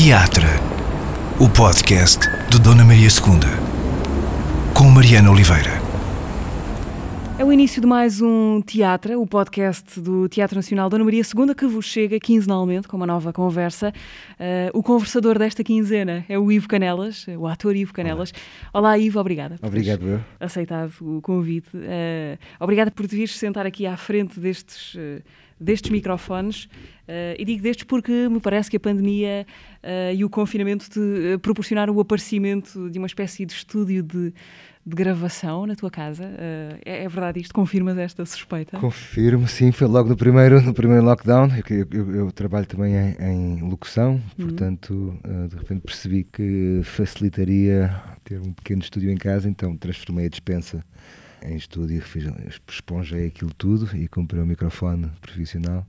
Teatro, o podcast de Dona Maria II, com Mariana Oliveira. É o início de mais um Teatro, o podcast do Teatro Nacional Dona Maria II, que vos chega quinzenalmente com uma nova conversa. Uh, o conversador desta quinzena é o Ivo Canelas, o ator Ivo Canelas. Olá, Olá Ivo, obrigada por Obrigado, aceitado o convite. Uh, obrigada por te vires sentar aqui à frente destes, uh, destes microfones. e digo destes porque me parece que a pandemia e o confinamento te proporcionaram o aparecimento de uma espécie de estúdio de de gravação na tua casa. Uh, é, é, verdade isto? Confirmas esta suspeita? Confirmo, sim. Foi logo no primeiro, no primeiro lockdown. Eu, eu, eu trabalho também em, em locução, uhum. portanto, uh, de repente percebi que facilitaria ter um pequeno estúdio em casa, então transformei a dispensa em estúdio, fiz, esponjei aquilo tudo e comprei um microfone profissional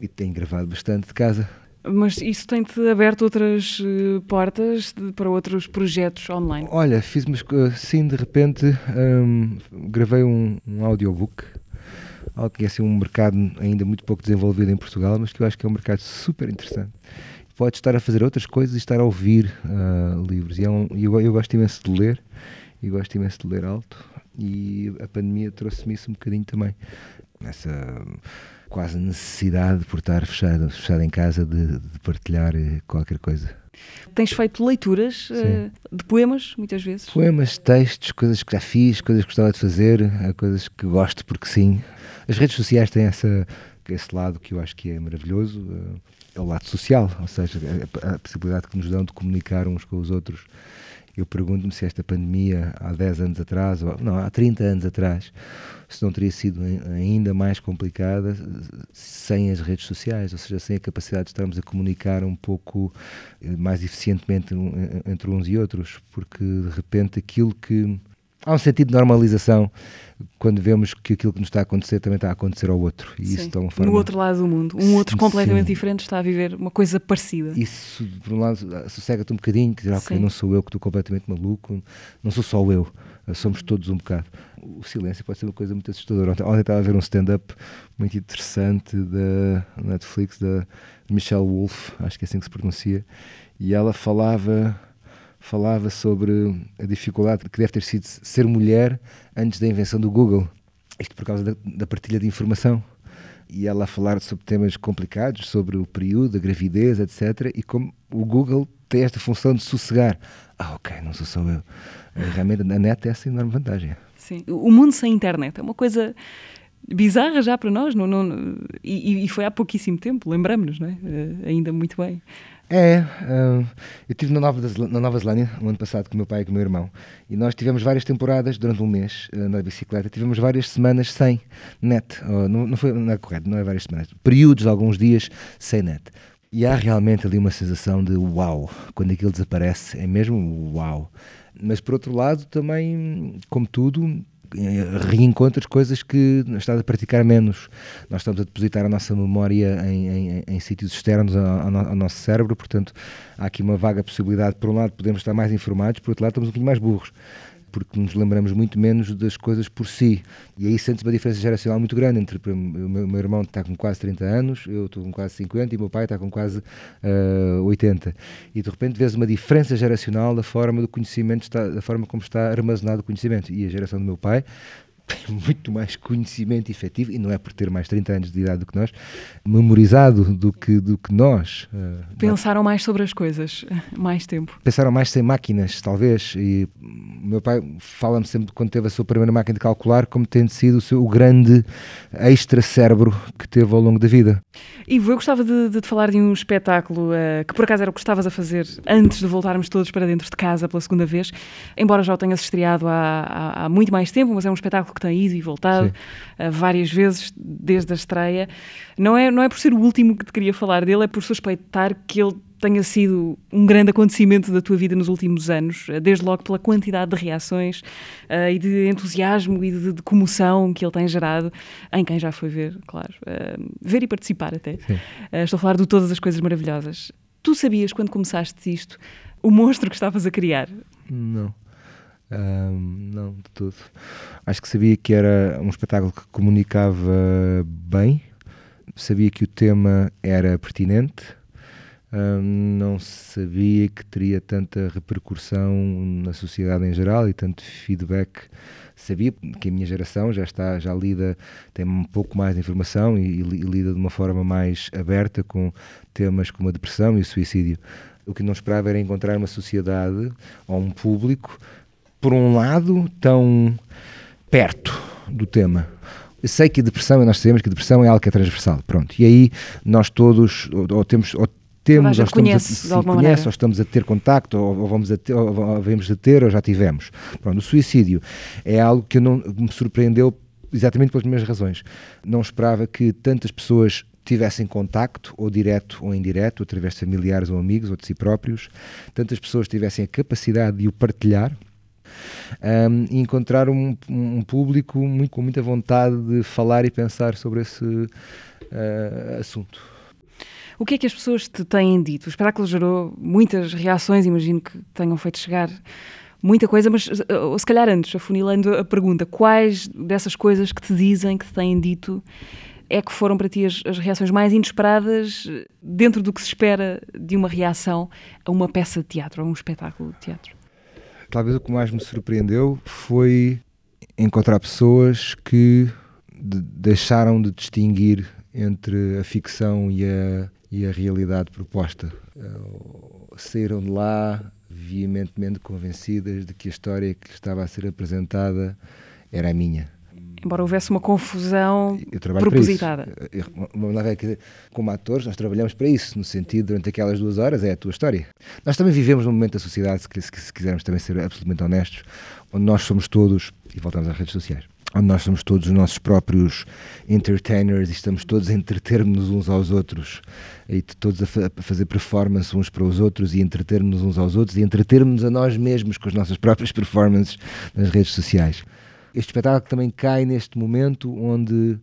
e tenho gravado bastante de casa. Mas isso tem-te aberto outras uh, portas de, para outros projetos online? Olha, fiz sim, de repente um, gravei um, um audiobook, algo que é assim, um mercado ainda muito pouco desenvolvido em Portugal, mas que eu acho que é um mercado super interessante. Pode estar a fazer outras coisas e estar a ouvir uh, livros. E é um, eu, eu gosto imenso de ler, e gosto imenso de ler alto, e a pandemia trouxe-me isso um bocadinho também. Essa quase necessidade por estar fechado, fechado em casa de, de partilhar eh, qualquer coisa. Tens feito leituras uh, de poemas, muitas vezes? Poemas, textos, coisas que já fiz, coisas que gostava de fazer, eh, coisas que gosto porque sim. As redes sociais têm essa, esse lado que eu acho que é maravilhoso, uh, é o lado social, ou seja, a, a possibilidade que nos dão de comunicar uns com os outros eu pergunto-me se esta pandemia há 10 anos atrás, ou, não, há 30 anos atrás, se não teria sido ainda mais complicada sem as redes sociais, ou seja, sem a capacidade de estarmos a comunicar um pouco eh, mais eficientemente entre uns e outros, porque de repente aquilo que há um sentido de normalização quando vemos que aquilo que nos está a acontecer também está a acontecer ao outro. E isso de uma forma... No outro lado do mundo. Um outro completamente sim. diferente está a viver uma coisa parecida. Isso, por um lado, sossega-te um bocadinho, que dizer, ok, não sou eu que estou completamente maluco, não sou só eu, somos todos um bocado. O silêncio pode ser uma coisa muito assustadora. Ontem, ontem estava a ver um stand-up muito interessante da Netflix, da Michelle Wolf, acho que é assim que se pronuncia, e ela falava falava sobre a dificuldade que deve ter sido ser mulher antes da invenção do Google. Isto por causa da, da partilha de informação. E ela a falar sobre temas complicados, sobre o período, a gravidez, etc. E como o Google tem esta função de sossegar. Ah, ok, não sou só eu. Realmente a net é essa enorme vantagem. Sim, o mundo sem internet é uma coisa bizarra já para nós, não, não, e, e foi há pouquíssimo tempo, lembramos-nos, não é? Uh, ainda muito bem. É, uh, eu estive na Nova, na Nova Zelândia no ano passado com o meu pai e com o meu irmão. E nós tivemos várias temporadas durante um mês uh, na bicicleta, tivemos várias semanas sem net, uh, não, não, foi, não é correto, não é várias semanas, períodos de alguns dias sem net. E há realmente ali uma sensação de uau, quando aquilo desaparece, é mesmo uau. Mas por outro lado, também, como tudo, reencontras coisas que estás a praticar menos. Nós estamos a depositar a nossa memória em, em, em sítios externos ao, ao, nosso cérebro, portanto há aqui uma vaga possibilidade. Por um lado, podemos estar mais informados, por outro lado, estamos um bocadinho mais burros porque nos lembramos muito menos das coisas por si. E aí sente-se uma diferença geracional muito grande entre o meu, meu, irmão está com quase 30 anos, eu estou com quase 50 e o meu pai está com quase uh, 80. E de repente vês uma diferença geracional da forma do conhecimento, está, da forma como está armazenado o conhecimento. E a geração do meu pai tem muito mais conhecimento efetivo, e não é por ter mais 30 anos de idade do que nós, memorizado do que, do que nós. Uh, Pensaram mais sobre as coisas, mais tempo. Pensaram mais sem máquinas, talvez, e meu pai fala-me sempre quando teve a sua primeira máquina de calcular como tendo sido o seu o grande extra cérebro que teve ao longo da vida. Ivo, eu gostava de, de te falar de um espetáculo uh, que por acaso era o que estavas a fazer antes de voltarmos todos para dentro de casa pela segunda vez, embora já o tenhas estreado há, há, há muito mais tempo, mas é um espetáculo que tem ido e voltado uh, várias vezes desde a estreia. Não é, não é por ser o último que te queria falar dele, é por suspeitar que ele tenha sido um grande acontecimento da tua vida nos últimos anos, eh, desde logo pela quantidade de reações uh, e de entusiasmo e de, de, comoção que ele tem gerado em quem já foi ver, claro, uh, ver e participar até. Uh, estou a falar de todas as coisas maravilhosas. Tu sabias quando começaste isto o monstro que estavas a criar? Não. Um, não, de tudo. Acho que sabia que era um espetáculo que comunicava bem, sabia que o tema era pertinente, Não sabia que teria tanta repercussão na sociedade em geral e tanto feedback. Sabia que a minha geração já está, já lida, tem um pouco mais de informação e, e lida de uma forma mais aberta com temas como a depressão e o suicídio. O que não esperava era encontrar uma sociedade ou um público, por um lado, tão perto do tema sei que a depressão, nós sabemos que a depressão é algo que é transversal, pronto. E aí nós todos, ou temos, ou temos, ou estamos conhece, a, conhece ou estamos a ter contacto, ou, ou vamos a ter, ou, ou vamos a ter, ou já tivemos. Pronto, o suicídio é algo que não, me surpreendeu exatamente pelas mesmas razões. Não esperava que tantas pessoas tivessem contacto, ou direto ou indireto, através de familiares ou amigos, ou de si próprios, tantas pessoas tivessem a capacidade de o partilhar, um, e encontrar um, um público muito, com muita vontade de falar e pensar sobre esse uh, assunto. O que é que as pessoas te têm dito? O espetáculo gerou muitas reações, imagino que tenham feito chegar muita coisa, mas ou se calhar antes, afunilando a pergunta, quais dessas coisas que te dizem, que te têm dito, é que foram para ti as, as, reações mais inesperadas dentro do que se espera de uma reação a uma peça de teatro, a um espetáculo de teatro? Talvez o que mais me surpreendeu foi encontrar pessoas que de deixaram de distinguir entre a ficção e a, e a realidade proposta. Uh, saíram de lá veementemente convencidas de que a história que estava a ser apresentada era a minha embora houvesse uma confusão propositada. Como atores, nós trabalhamos para isso, no sentido, durante aquelas duas horas, é a tua história. Nós também vivemos num momento da sociedade, se, se quisermos também ser absolutamente honestos, onde nós somos todos, e voltamos às redes sociais, onde nós somos todos os nossos próprios entertainers e estamos todos a entreter-nos uns aos outros e todos a, fa a, fazer performance uns para os outros e entreter-nos uns aos outros e entreter-nos a nós mesmos com as nossas próprias performances nas redes sociais. Este espetáculo também cai neste momento onde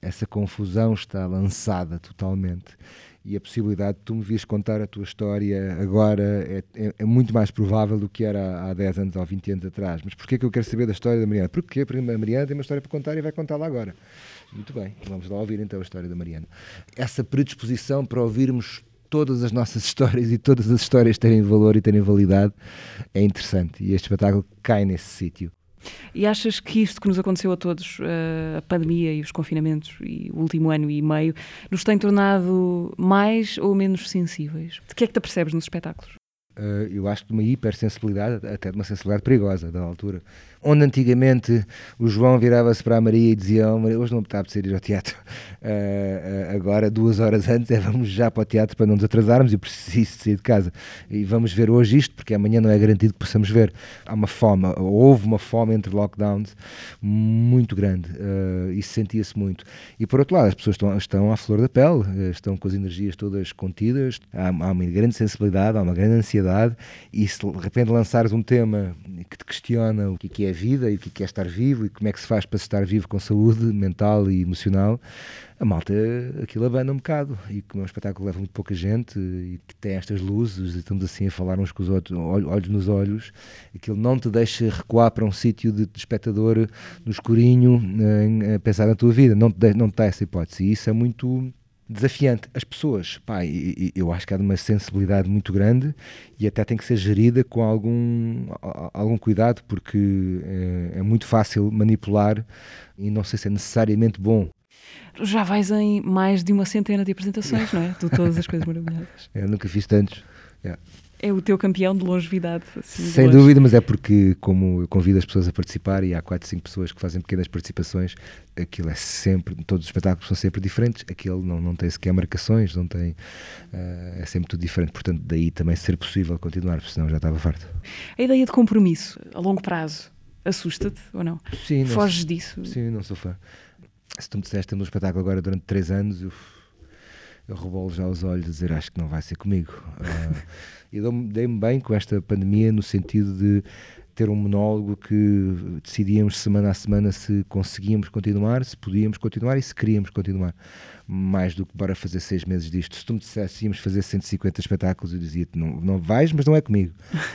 essa confusão está lançada totalmente e a possibilidade de tu me vires contar a tua história agora é, é, é, muito mais provável do que era há 10 anos ou 20 anos atrás. Mas porquê que eu quero saber da história da Mariana? Porque a Mariana tem uma história para contar e vai contá-la agora. Muito bem, vamos lá ouvir então a história da Mariana. Essa predisposição para ouvirmos todas as nossas histórias e todas as histórias terem valor e terem validade é interessante e este espetáculo cai nesse sítio. E achas que isto que nos aconteceu a todos, eh, a pandemia e os confinamentos e o último ano e meio, nos tem tornado mais ou menos sensíveis? De que é que te percebes nos espetáculos? Uh, eu acho de uma hipersensibilidade, até de uma sensibilidade perigosa da altura onde antigamente o João virava-se para a Maria e dizia: oh, Maria, hoje não me está a apetecer ir ao teatro. Uh, agora, duas horas antes, é vamos já para o teatro para não nos atrasarmos e preciso sair de casa. E vamos ver hoje isto, porque amanhã não é garantido que possamos ver. Há uma fome, houve uma fome entre lockdowns muito grande uh, e sentia-se muito. E por outro lado, as pessoas estão, estão à flor da pele, estão com as energias todas contidas, há, há uma grande sensibilidade, há uma grande ansiedade, e se de repente lançares um tema que te questiona o que é, é a vida e o que é estar vivo e como é que se faz para estar vivo com saúde mental e emocional, a malta aquilo abana um bocado. E como é um espetáculo que leva muito pouca gente e que tem estas luzes e estamos assim a falar uns com os outros, olhos nos olhos, aquilo não te deixa recuar para um sítio de, espectador no escurinho a pensar na tua vida, não não te dá essa hipótese. E isso é muito desafiante. As pessoas, pá, eu acho que há uma sensibilidade muito grande e até tem que ser gerida com algum, algum cuidado, porque é, é muito fácil manipular e não sei se é necessariamente bom. Já vais em mais de uma centena de apresentações, não é? De todas as coisas maravilhosas. Eu nunca fiz tantos. Yeah é o teu campeão de longevidade. Assim, Sem de dúvida, mas é porque, como eu convido as pessoas a participar e há 4, 5 pessoas que fazem pequenas participações, aquilo é sempre, todos os espetáculos são sempre diferentes, aquele não, não tem sequer marcações, não tem, uh, é sempre tudo diferente, portanto, daí também ser possível continuar, porque senão já estava farto. A ideia de compromisso a longo prazo assusta-te ou não? Sim, Foges não, disso? Sim, não sou fã. Se tu me disseste temos um espetáculo agora durante 3 anos, eu, eu rebolo já os olhos a dizer acho que não vai ser comigo. Uh, E dei-me bem com esta pandemia no sentido de ter um monólogo que decidíamos semana a semana se conseguíamos continuar, se podíamos continuar e se queríamos continuar. Mais do que para fazer seis meses disto. Se tu me dissesse íamos fazer 150 espetáculos, eu dizia-te: não, não vais, mas não é comigo.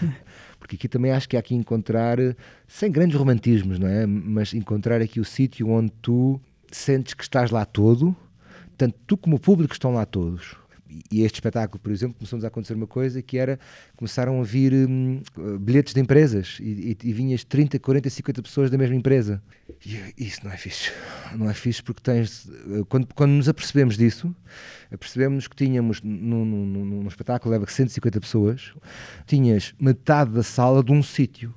Porque aqui também acho que há que encontrar, sem grandes romantismos, não é? Mas encontrar aqui o sítio onde tu sentes que estás lá todo, tanto tu como o público estão lá todos e este espetáculo, por exemplo, começou-nos a acontecer uma coisa que era, começaram a vir hum, bilhetes de empresas e, e, e, vinhas 30, 40, 50 pessoas da mesma empresa. E isso não é fixe. Não é fixe porque tens, quando, quando nos apercebemos disso, apercebemos que tínhamos, num, num, num espetáculo leva 150 pessoas, tinhas metade da sala de um sítio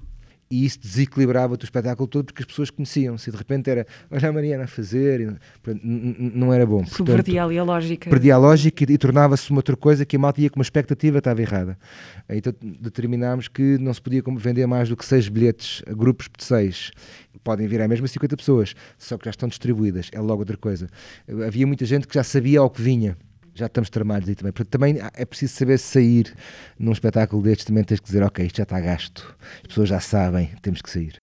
e isso desequilibrava o espetáculo todo porque as pessoas conheciam-se e de repente era olha a Mariana a fazer e, não era bom subvertia ali a lógica. perdia a lógica e, e tornava-se uma outra coisa que a malta ia com uma expectativa estava errada. Então determinámos que não se podia vender mais do que seis bilhetes a grupos de seis. Podem vir a mesma 50 pessoas só que já estão distribuídas é logo outra coisa. Havia muita gente que já sabia ao que vinha já estamos tramados aí também. Porque também é preciso saber sair num espetáculo destes, também tens que dizer, ok, isto já está gasto, as pessoas já sabem, temos que sair.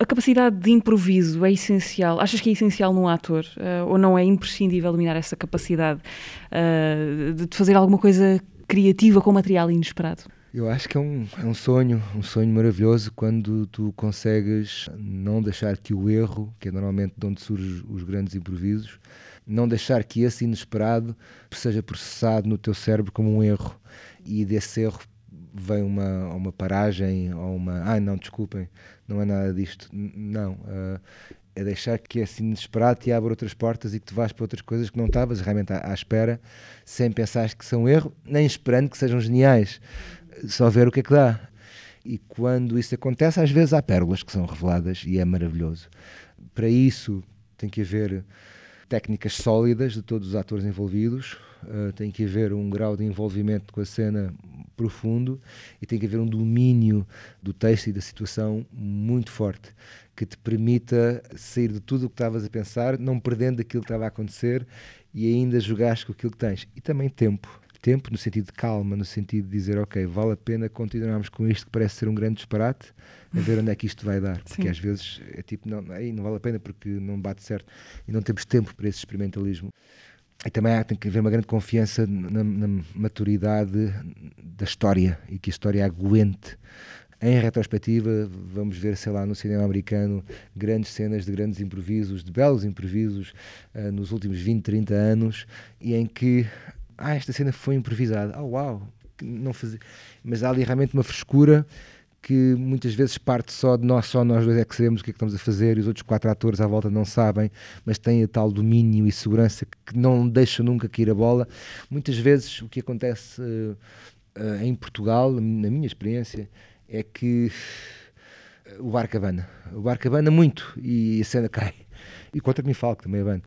A capacidade de improviso é essencial. Achas que é essencial num ator? Uh, ou não é imprescindível dominar essa capacidade uh, de fazer alguma coisa criativa com material inesperado? Eu acho que é um, é um sonho, um sonho maravilhoso quando tu consegues não deixar que o erro, que é normalmente de onde surgem os grandes improvisos, não deixar que esse inesperado seja processado no teu cérebro como um erro e desse erro vem uma, uma paragem ou uma ai não, desculpem, não é nada disto. Não, uh, é deixar que esse inesperado te abra outras portas e que tu vás para outras coisas que não estavas realmente à, à espera, sem pensar que são erro, nem esperando que sejam geniais, só ver o que é que dá. E quando isso acontece, às vezes há pérolas que são reveladas e é maravilhoso. Para isso tem que haver técnicas sólidas de todos os atores envolvidos, uh, tem que haver um grau de envolvimento com a cena profundo e tem que haver um domínio do texto e da situação muito forte que te permita sair de tudo o que estavas a pensar, não perdendo aquilo que estava a acontecer e ainda jogares com aquilo que tens. E também tempo tempo, no sentido de calma, no sentido de dizer, ok, vale a pena continuarmos com isto que parece ser um grande disparate, a ver onde é que isto vai dar. Porque Sim. às vezes é tipo, não, aí não vale a pena porque não bate certo e não temos tempo para esse experimentalismo. E também há, tem que haver uma grande confiança na, na maturidade da história e que a história aguente. Em retrospectiva, vamos ver, sei lá, no cinema americano, grandes cenas de grandes improvisos, de belos improvisos, uh, nos últimos 20, 30 anos, e em que ah, esta cena foi improvisada, ah, uau, não fazia. Mas há ali realmente uma frescura que muitas vezes parte só de nós, só nós dois é que sabemos o que é que estamos a fazer e os outros quatro atores à volta não sabem, mas têm a tal domínio e segurança que não deixa nunca cair a bola. Muitas vezes o que acontece uh, uh, em Portugal, na minha experiência, é que o barco abana. O barco abana muito e a cena cai. E contra me falo, que também abana.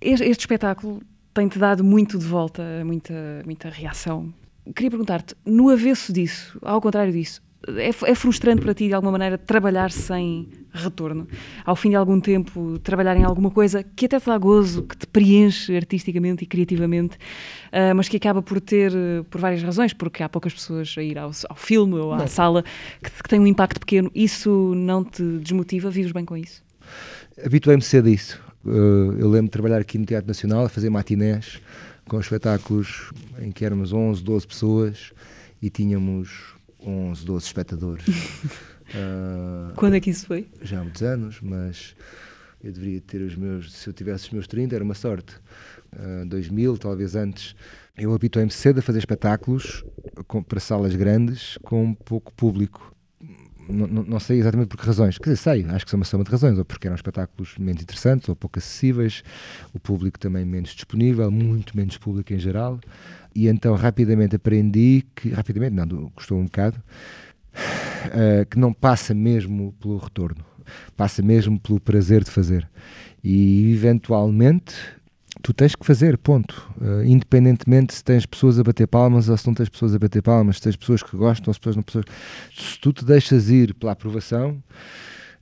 Este, este espetáculo tem-te dado muito de volta, muita, muita reação. Queria perguntar-te, no avesso disso, ao contrário disso, é, é, frustrante para ti, de alguma maneira, trabalhar sem retorno? Ao fim de algum tempo, trabalhar em alguma coisa que até te dá gozo, que te preenche artisticamente e criativamente, uh, mas que acaba por ter, por várias razões, porque há poucas pessoas a ir ao, ao filme ou à não. sala, que, que tem um impacto pequeno, isso não te desmotiva? Vives bem com isso? Habituei-me cedo a isso. Uh, eu lembro de trabalhar aqui no Teatro Nacional, a fazer matinés, com espetáculos em que éramos 11, 12 pessoas e tínhamos 11, 12 espectadores. uh, Quando é que isso foi? Já há muitos anos, mas eu deveria ter os meus, se eu tivesse os meus 30 era uma sorte. Uh, 2000, talvez antes. Eu habituei-me cedo a fazer espetáculos com, para salas grandes com pouco público não, sei exatamente por que razões, quer dizer, sei, acho que são uma soma de razões, ou porque eram espetáculos menos interessantes ou pouco acessíveis, o público também menos disponível, muito menos público em geral, e então rapidamente aprendi que, rapidamente, não, custou um bocado, uh, que não passa mesmo pelo retorno, passa mesmo pelo prazer de fazer. E eventualmente tu tens que fazer, ponto. Uh, independentemente se tens pessoas a bater palmas ou se não tens pessoas a bater palmas, se tens pessoas que gostam ou se pessoas não pessoas. Se tu te deixas ir pela aprovação,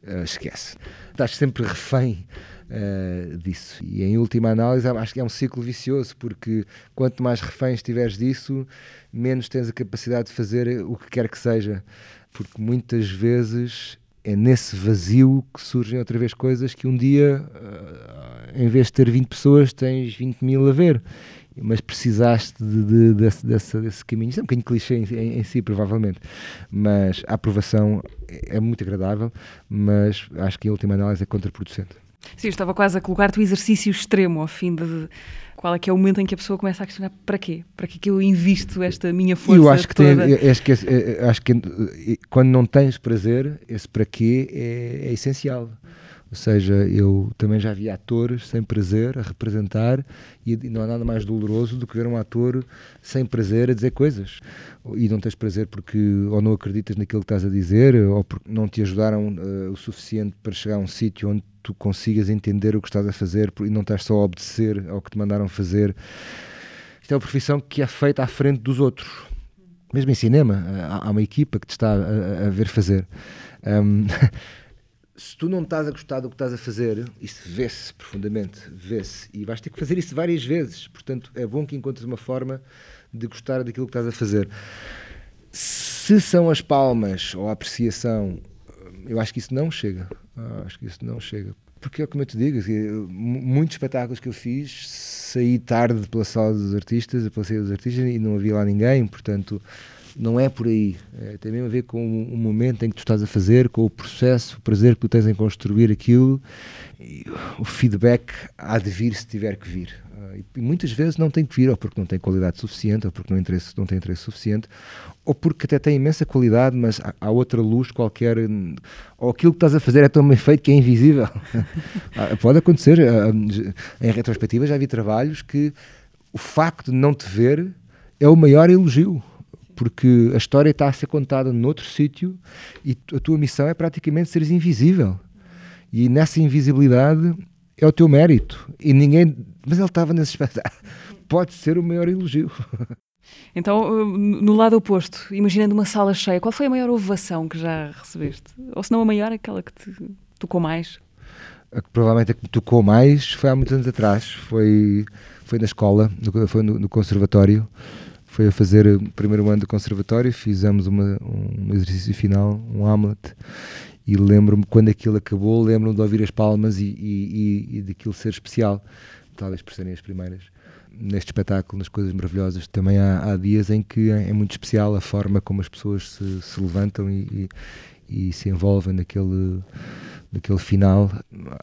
uh, esquece. Estás sempre refém uh, disso. E em última análise, acho que é um ciclo vicioso, porque quanto mais refém estiveres disso, menos tens a capacidade de fazer o que quer que seja. Porque muitas vezes é nesse vazio que surgem outra vez coisas que um dia em vez de ter 20 pessoas, tens 20 mil a ver. Mas precisaste de, de, desse, desse, desse, caminho. Isso é um bocadinho clichê em, em, em, si, provavelmente. Mas a aprovação é, é muito agradável, mas acho que em última análise é contraproducente. Sim, eu estava quase a colocar-te o exercício extremo, ao fim de Qual é que é o momento em que a pessoa começa a questionar para quê? Para que é que eu invisto esta minha força eu acho que, tem, toda? eu acho que, acho que eh, quando não tens prazer, esse para quê é, é essencial. Ou seja, eu também já vi atores sem prazer a representar e não há nada mais doloroso do que ver um ator sem prazer a dizer coisas. E não tens prazer porque ou não acreditas naquilo que estás a dizer ou porque não te ajudaram uh, o suficiente para chegar a um sítio onde tu consigas entender o que estás a fazer e não estás só a obedecer ao que te mandaram fazer. Isto é uma profissão que é feita à frente dos outros. Mesmo em cinema, há uma equipa que te está a, a ver fazer. Um, se tu não estás a gostar do que estás a fazer, isso vê-se profundamente, vê-se, e vais ter que fazer isso várias vezes. Portanto, é bom que encontres uma forma de gostar daquilo que estás a fazer. Se são as palmas ou a apreciação, eu acho que isso não chega. Ah, acho que isso não chega. Porque é como eu te digo, muitos espetáculos que eu fiz, saí tarde pela sala dos artistas, pela saída dos artistas e não havia lá ninguém, portanto não é por aí. É, tem mesmo a ver com o momento em que tu estás a fazer, com o processo, o prazer que tu tens em construir aquilo. E o feedback há de vir se tiver que vir. Ah, e muitas vezes não tem que vir, ou porque não tem qualidade suficiente, ou porque não, interesse, não tem interesse suficiente, ou porque até tem imensa qualidade, mas há, há outra luz qualquer, ou aquilo que estás a fazer é tão bem feito que é invisível. Ah, pode acontecer. Ah, em retrospectiva, já vi trabalhos que o facto de não te ver é o maior elogio porque a história está a ser contada noutro sítio e a tua missão é praticamente seres invisível. E nessa invisibilidade é o teu mérito. E ninguém. Mas ele estava nesse espetáculo. Pode ser o maior elogio. Então, no lado oposto, imaginando uma sala cheia, qual foi a maior ovação que já recebeste? Ou se não a maior, aquela que te tocou mais? A que provavelmente a que me tocou mais foi há muitos anos atrás. Foi, foi na escola, foi no, no conservatório foi a fazer o primeiro ano do conservatório, fizemos uma, um exercício final, um Hamlet, e lembro-me, quando aquilo acabou, lembro-me de ouvir as palmas e, e, e, e daquilo ser especial, talvez por serem as primeiras. Neste espetáculo, nas Coisas Maravilhosas, também há, há dias em que é, é, muito especial a forma como as pessoas se, se levantam e, e, se envolvem naquele, naquele final.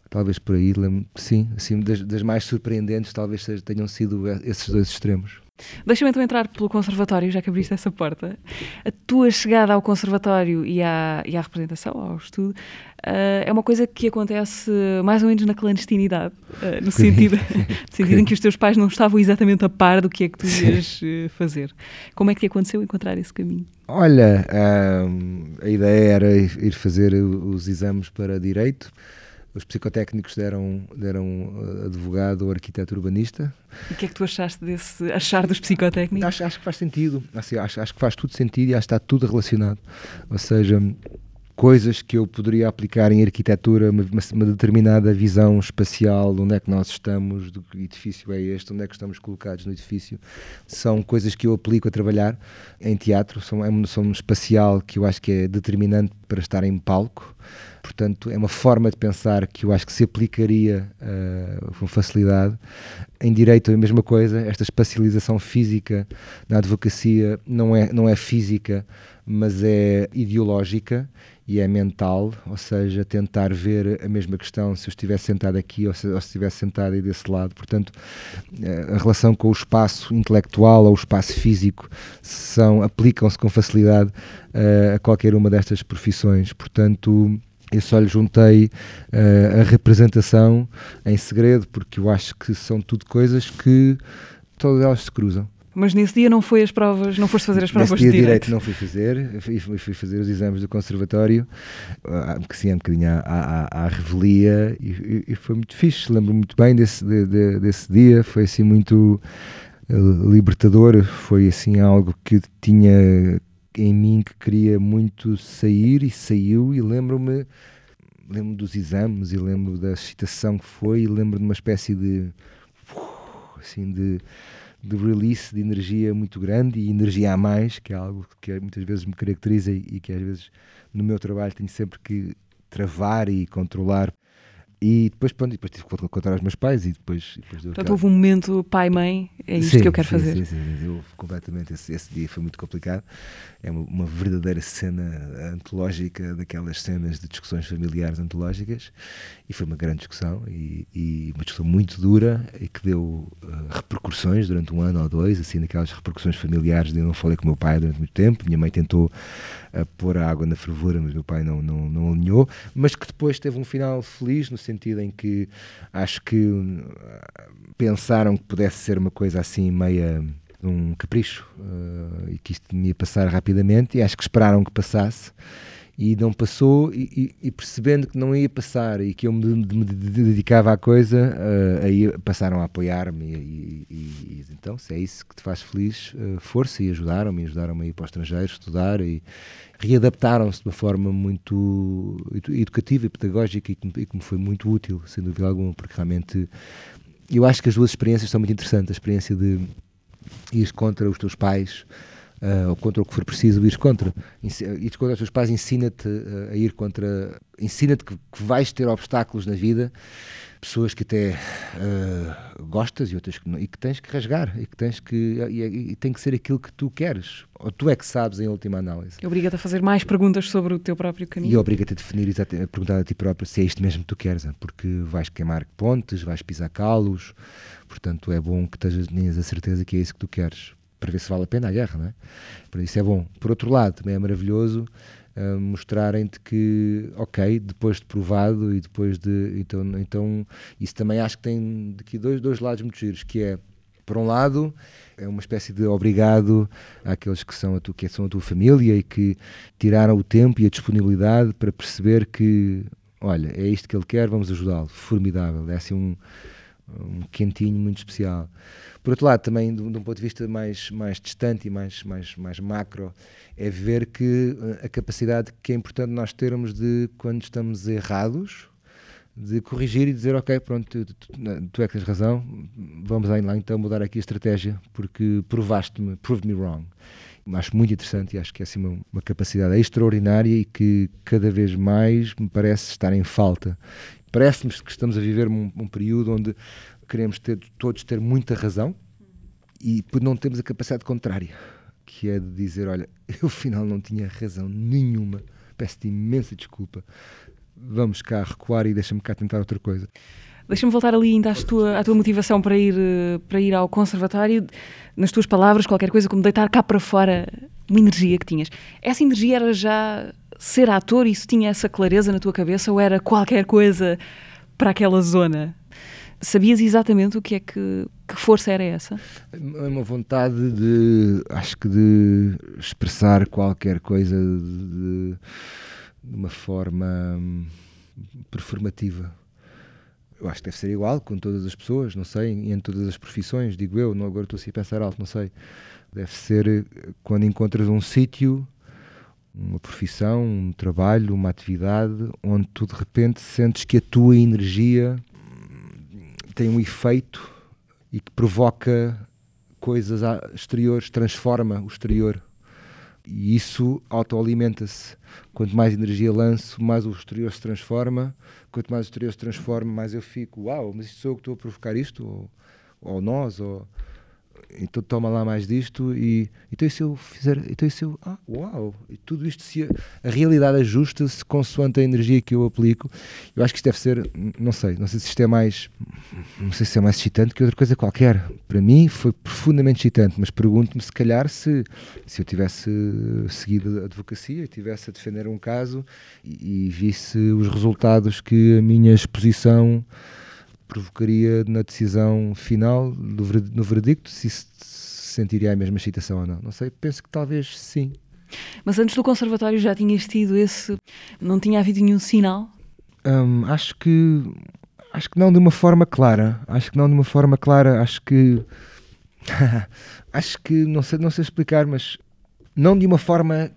Talvez por aí, sim, assim, das, das mais surpreendentes, talvez tenham sido esses dois extremos. Deixa-me então entrar pelo conservatório, já que abriste essa porta. A tua chegada ao conservatório e à, e à representação, ao estudo, uh, é uma coisa que acontece mais ou menos na clandestinidade, uh, no, sentido, no sentido em que os teus pais não estavam exatamente a par do que é que tu ias uh, fazer. Como é que te aconteceu encontrar esse caminho? Olha, a ideia era ir fazer os exames para Direito, os psicotécnicos deram, deram uh, advogado ou arquiteto urbanista. E o que é que tu achaste desse achar dos psicotécnicos? Acho, acho que faz sentido. Assim, acho, acho que faz tudo sentido e acho que está tudo relacionado. Ou seja, coisas que eu poderia aplicar em arquitetura, uma, uma, determinada visão espacial, onde é que nós estamos, do que edifício é este, onde é que estamos colocados no edifício, são coisas que eu aplico a trabalhar em teatro, são, é uma noção espacial que eu acho que é determinante para estar em palco. Portanto, é uma forma de pensar que eu acho que se aplicaria uh, com facilidade. Em direito a mesma coisa, esta espacialização física na advocacia não é, não é física, mas é ideológica e é mental, ou seja, tentar ver a mesma questão se eu estivesse sentado aqui ou se, ou se estivesse sentado aí desse lado. Portanto, eh, a relação com o espaço intelectual ou o espaço físico são aplicam-se com facilidade uh, a qualquer uma destas profissões. Portanto, eu só lhe juntei uh, a representação em segredo, porque eu acho que são tudo coisas que todas elas se cruzam. Mas nesse dia não foi as provas, não foste fazer as provas nesse dia de direito. direito? não fui fazer, fui, fui, fazer os exames do conservatório, uh, que sim, é um bocadinho à, à, à revelia e, e, foi muito fixe, lembro muito bem desse, de, de, desse dia, foi assim muito uh, libertador, foi assim algo que tinha em mim que queria muito sair e saiu e lembro-me lembro dos exames e lembro da excitação que foi e lembro de uma espécie de assim de de release de energia muito grande e energia a mais, que é algo que muitas vezes me caracteriza e, que às vezes no meu trabalho tenho sempre que travar e controlar. E depois, pronto, depois tive que contar aos meus pais e depois. E depois Portanto, houve um momento pai-mãe, é isto sim, que eu quero sim, fazer. Sim, sim, sim, eu completamente. Esse, esse, dia foi muito complicado. É uma, uma, verdadeira cena antológica, daquelas cenas de discussões familiares antológicas. E foi uma grande discussão e, e uma discussão muito dura e que deu uh, repercussões durante um ano ou dois, assim, daquelas repercussões familiares de eu não falei com o meu pai durante muito tempo. Minha mãe tentou uh, pôr a água na fervura, mas meu pai não, não, não alinhou. Mas que depois teve um final feliz, no sentido em que acho que uh, pensaram que pudesse ser uma coisa assim meia um capricho uh, e que isto ia passar rapidamente e acho que esperaram que passasse e não passou e, e, e, percebendo que não ia passar e que eu me, me dedicava à coisa uh, aí passaram a apoiar-me e, e, então se é isso que te faz feliz uh, força e ajudaram-me ajudaram-me a ir para o estrangeiro estudar e readaptaram-se de uma forma muito educativa e pedagógica e que, e que me foi muito útil sem dúvida alguma porque realmente eu acho que as duas experiências são muito interessantes a experiência de ir contra os teus pais uh, ou contra o que for preciso, ir contra. Ir contra os teus pais ensina-te uh, a ir contra. Ensina-te que, que, vais ter obstáculos na vida, pessoas que até uh, gostas e outras que não, e que tens que rasgar, e que tens que. E, e, tem que ser aquilo que tu queres, ou tu é que sabes em última análise. Obriga-te a fazer mais perguntas sobre o teu próprio caminho. E obriga-te a definir, a perguntar a ti próprio se é isto mesmo que tu queres, porque vais queimar pontes, vais pisar calos, portanto é bom que tenhas a certeza que é isso que tu queres para ver se vale a pena a guerra, não é? Por isso é bom. Por outro lado, também é maravilhoso uh, mostrarem-te que, ok, depois de provado e depois de. Então, então isso também acho que tem aqui dois, dois lados muito giros, que é, por um lado, é uma espécie de obrigado àqueles que são a, tu, que são a tua família e que tiraram o tempo e a disponibilidade para perceber que, olha, é isto que ele quer, vamos ajudá-lo. Formidável. É assim um, um quentinho muito especial. Por outro lado, também, de, um ponto de vista mais, mais distante e mais, mais, mais macro, é ver que eh, a capacidade que é importante nós termos de, quando estamos errados, de corrigir e dizer, ok, pronto, tu, tu, tu é que tens razão, vamos lá então mudar aqui a estratégia, porque provaste-me, proved me wrong. Acho muito interessante e acho que é assim uma, uma capacidade extraordinária e que cada vez mais me parece estar em falta. Parece-me que estamos a viver um, um período onde queremos ter, todos ter muita razão e não temos a capacidade contrária, que é de dizer: olha, eu afinal não tinha razão nenhuma, peço-te imensa desculpa, vamos cá recuar e deixa-me cá tentar outra coisa. Deixa-me voltar ali ainda à tua, à tua motivação para ir, para ir ao conservatório. Nas tuas palavras, qualquer coisa como deitar cá para fora uma energia que tinhas. Essa energia era já ser ator? Isso tinha essa clareza na tua cabeça? Ou era qualquer coisa para aquela zona? Sabias exatamente o que é que, que força era essa? É uma vontade de, acho que de expressar qualquer coisa de, de uma forma hum, performativa. Eu acho que deve ser igual com todas as pessoas, não sei, em todas as profissões, digo eu, não, agora estou assim a pensar alto, não sei. Deve ser eh, quando encontras um sítio, uma profissão, um trabalho, uma atividade, onde tu de repente sentes que a tua energia tem um efeito e que provoca coisas exteriores, transforma o exterior. E isso autoalimenta-se. Quanto mais energia lanço, mais o exterior se transforma. Quanto mais o exterior se transforma, mais eu fico, uau, mas sou eu que estou a provocar isto? Ou, ou nós? Ou então toma lá mais disto e então e se eu fizer, então e se eu, ah, uau, e tudo isto se a, a realidade ajusta-se consoante a energia que eu aplico. Eu acho que isto deve ser, não sei, não sei se isto é mais, não sei se é mais excitante que outra coisa qualquer. Para mim foi profundamente excitante, mas pergunto-me se calhar se se eu tivesse seguido a advocacia, tivesse a defender um caso e, e visse os resultados que a minha exposição provocaria na decisão final, no veredicto, se se sentiria a mesma excitação ou não. Não sei, penso que talvez sim. Mas antes do conservatório já tinhas tido esse. Não tinha havido nenhum sinal? Hum, acho que. Acho que não de uma forma clara. Acho que não de uma forma clara. Acho que. acho que. Não sei, não sei explicar, mas. Não de uma forma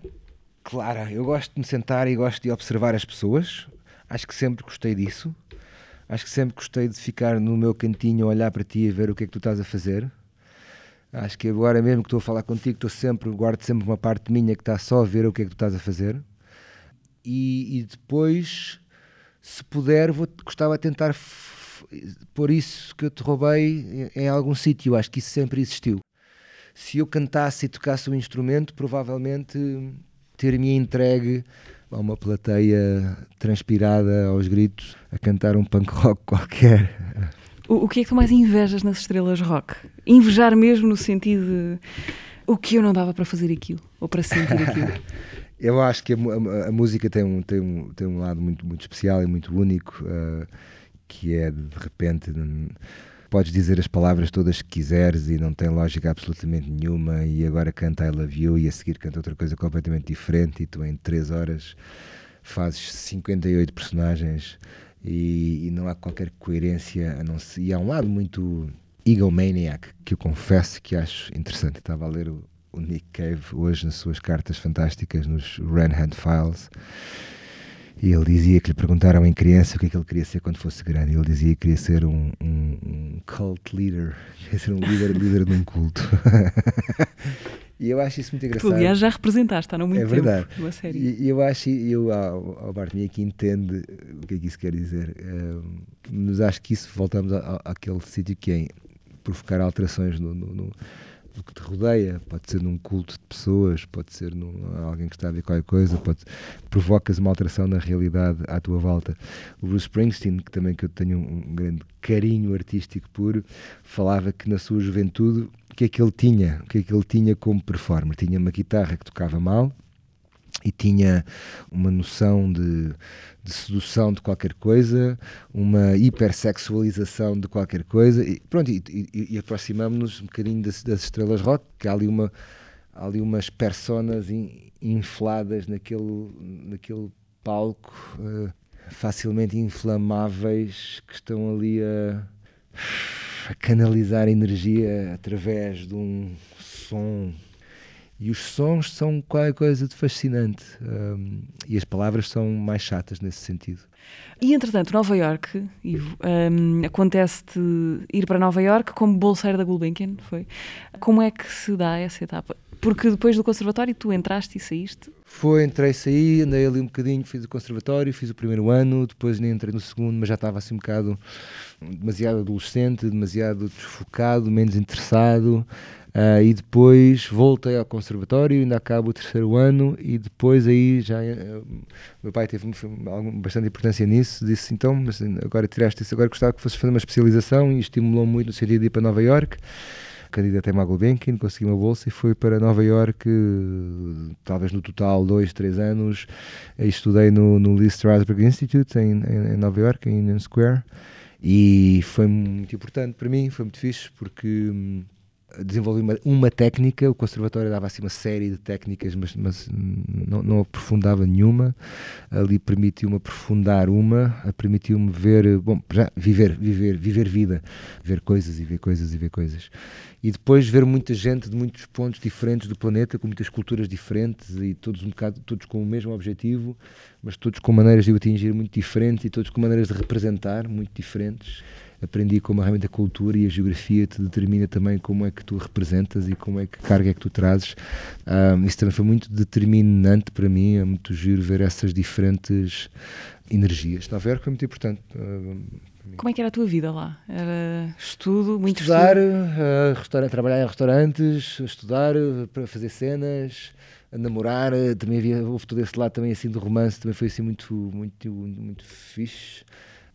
clara. Eu gosto de me sentar e gosto de observar as pessoas. Acho que sempre gostei disso. Acho que sempre gostei de ficar no meu cantinho a olhar para ti e ver o que é que tu estás a fazer. Acho que agora mesmo que estou a falar contigo, estou sempre, guardo sempre uma parte minha que está só a ver o que é que tu estás a fazer. E, e depois se puder, vou, gostava de tentar pôr isso que eu te roubei em, em algum sítio. Acho que isso sempre existiu. Se eu cantasse e tocasse um instrumento, provavelmente ter-me entregue a uma plateia transpirada aos gritos a cantar um punk rock qualquer. O, o que é que tu mais invejas nas estrelas rock? Invejar mesmo no sentido de o que eu não dava para fazer aquilo ou para sentir aquilo. Eu acho que a, a- a música tem um, tem, um, tem um lado muito, muito especial e muito único, eh, que é de, de repente. Podes dizer as palavras todas que quiseres e não tem lógica absolutamente nenhuma, e agora canta I Love You e a seguir canta outra coisa completamente diferente, e tu em 3 horas fazes 58 personagens e, e não há qualquer coerência, a não ser, e há um lado muito egomaniac que eu confesso que acho interessante. Estava a ler o, o Nick Cave hoje nas suas cartas fantásticas nos Ranhand Files. E ele dizia que lhe perguntaram em criança o que é que ele queria ser quando fosse grande. E ele dizia que queria ser um, um, um cult leader, queria ser um líder, líder de um culto. e eu acho isso muito tu, engraçado. aliás, já representaste, há não muito É tempo, verdade. numa série. E eu acho, e eu, ao, ao Bartolomeu aqui entende o que é que isso quer dizer, eh, mas acho que isso voltamos a- a- àquele sítio que é provocar alterações no- no- no que te rodeia, pode ser num culto de pessoas, pode ser num alguém que está a ver qualquer coisa, pode provocas uma alteração na realidade à tua volta. O Bruce Springsteen, que também que eu tenho um, um grande carinho artístico puro, falava que na sua juventude o que é que ele tinha, o que é que ele tinha como performer? Tinha uma guitarra que tocava mal, e tinha uma noção de, de sedução de qualquer coisa, uma hipersexualização de qualquer coisa, e pronto, e, e, e aproximamos-nos um bocadinho das, das estrelas rock, que há ali, uma, há ali umas personas in- infladas naquele, naquele palco, eh, facilmente inflamáveis, que estão ali a, a canalizar energia através de um som e os sons são qualquer coisa de fascinante. hum, e as palavras são mais chatas nesse sentido. E entretanto, Nova York, Ivo, hum, acontece-te ir para Nova York como bolseiro da Gulbenkian, foi? Como é que se dá essa etapa? Porque depois do conservatório tu entraste e saíste. Foi, entrei, saí, andei ali um bocadinho, fiz o conservatório, fiz o primeiro ano, depois nem entrei no segundo, mas já estava assim um bocado demasiado adolescente, demasiado desfocado, menos interessado. Ah, e depois voltei ao conservatório, ainda acabo o terceiro ano e depois aí já eh, meu pai teve bastante importância nisso, disse então, mas agora tiraste isso, agora gostava que fosses fazer uma especialização e estimulou muito no sentido de ir para Nova York candidatei-me à Gulbenkian, consegui uma bolsa e fui para Nova eh, talvez no total dois, três anos. Estudei no, no Lee Strasberg Institute em, em, em Nova York, em Union Square, e foi muito importante para mim, foi muito fixe, porque hum, desenvolvi uma, uma técnica, o conservatório dava assim uma série de técnicas, mas, mas não, não aprofundava nenhuma. Ali permitiu-me aprofundar uma, permitiu-me ver, bom, já, viver, viver, viver vida, ver coisas e ver coisas e ver coisas. E depois ver muita gente de muitos pontos diferentes do planeta, com muitas culturas diferentes e todos um bocado, todos com o mesmo objetivo, mas todos com maneiras de o atingir muito diferentes e todos com maneiras de representar muito diferentes aprendi como realmente a cultura e a geografia te determina também como é que tu representas e como é que carga é que tu trazes. Um, isso também foi muito determinante para mim, é muito giro ver essas diferentes energias. Nova Iorque foi muito importante. Um, Como é que era a tua vida lá? Era estudo, muito estudar, estudo? uh, trabalhar em restaurantes, estudar, uh, para fazer cenas, namorar, também havia, houve todo esse lado também assim do romance, também foi assim muito, muito, muito fixe.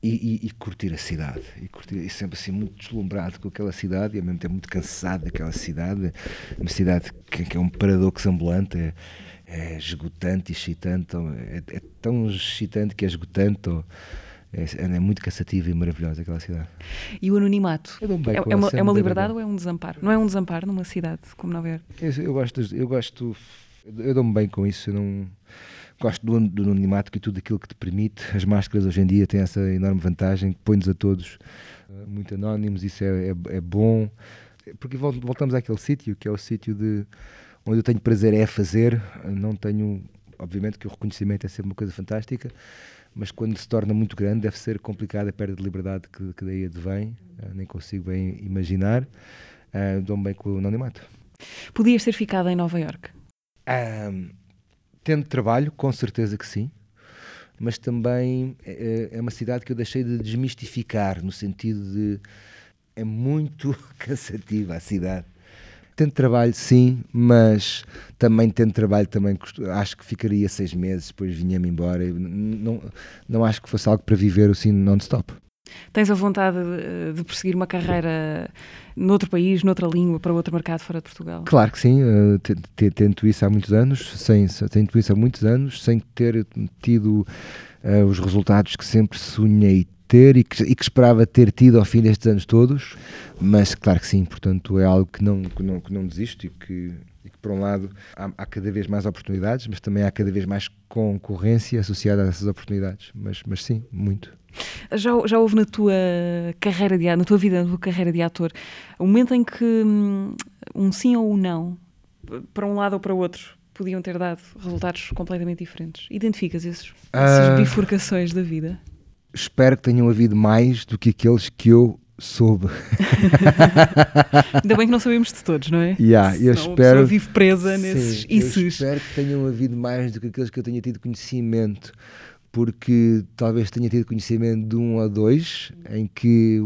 E, e- e curtir a cidade, e, curtir, e sempre assim muito deslumbrado com aquela cidade e ao mesmo tempo muito cansado daquela cidade, uma cidade que, que é um paradoxo ambulante, é, é esgotante e excitante, é, é tão excitante que é esgotante, ou é, é muito cansativa e maravilhosa aquela cidade. E o anonimato? É, é uma, é uma liberdade ou é um desamparo? Não é um desamparo numa cidade como Nova Iorque? Eu, eu gosto, eu gosto, eu dou-me bem com isso. Eu não gosto do, do anonimato e tudo aquilo que te permite. As máscaras hoje em dia têm essa enorme vantagem que põe-nos a todos eh, muito anónimos. Isso é, é, é bom, porque vol- voltamos àquele sítio que é o sítio de onde eu tenho prazer é fazer. Não tenho, obviamente, que o reconhecimento é sempre uma coisa fantástica. Mas quando se torna muito grande, deve ser complicada a perda de liberdade que, que daí advém. Eh, nem consigo bem imaginar. Eh, Dou-me bem com o anonimato. Podias ter ficado em Nova Iorque? Ahm, tendo trabalho, com certeza que sim. mas também é, é uma cidade que eu deixei de desmistificar, no sentido de é muito cansativa a cidade. Tendo trabalho, sim, mas também tendo trabalho, também acho que ficaria seis meses, depois vinha-me embora. Não, não acho que fosse algo para viver assim non-stop. Tens a vontade de, perseguir uma carreira noutro país, noutra língua, para outro mercado fora de Portugal? Claro que sim, uh, tento isso há muitos anos, sem, tento isso há muitos anos, sem ter tido uh, os resultados que sempre sonhei ter e que, e que, esperava ter tido ao fim destes anos todos, mas claro que sim, portanto é algo que não, que não, que não desisto e que, e que por um lado há, há, cada vez mais oportunidades, mas também há cada vez mais concorrência associada a essas oportunidades, mas, mas sim, muito. Já, já houve na tua carreira de na tua vida, na tua carreira de ator, um momento em que hum, um sim ou um não, para um lado ou para o outro, podiam ter dado resultados completamente diferentes. Identificas esses, essas uh, bifurcações da vida? Espero que tenham havido mais do que aqueles que eu soube. Ainda bem que não sabemos de todos, não é? Yeah, eu espero. vive presa sim, nesses. Eu espero que tenham havido mais do que aqueles que eu tenha tido conhecimento porque talvez tenha tido conhecimento de um ou dois em que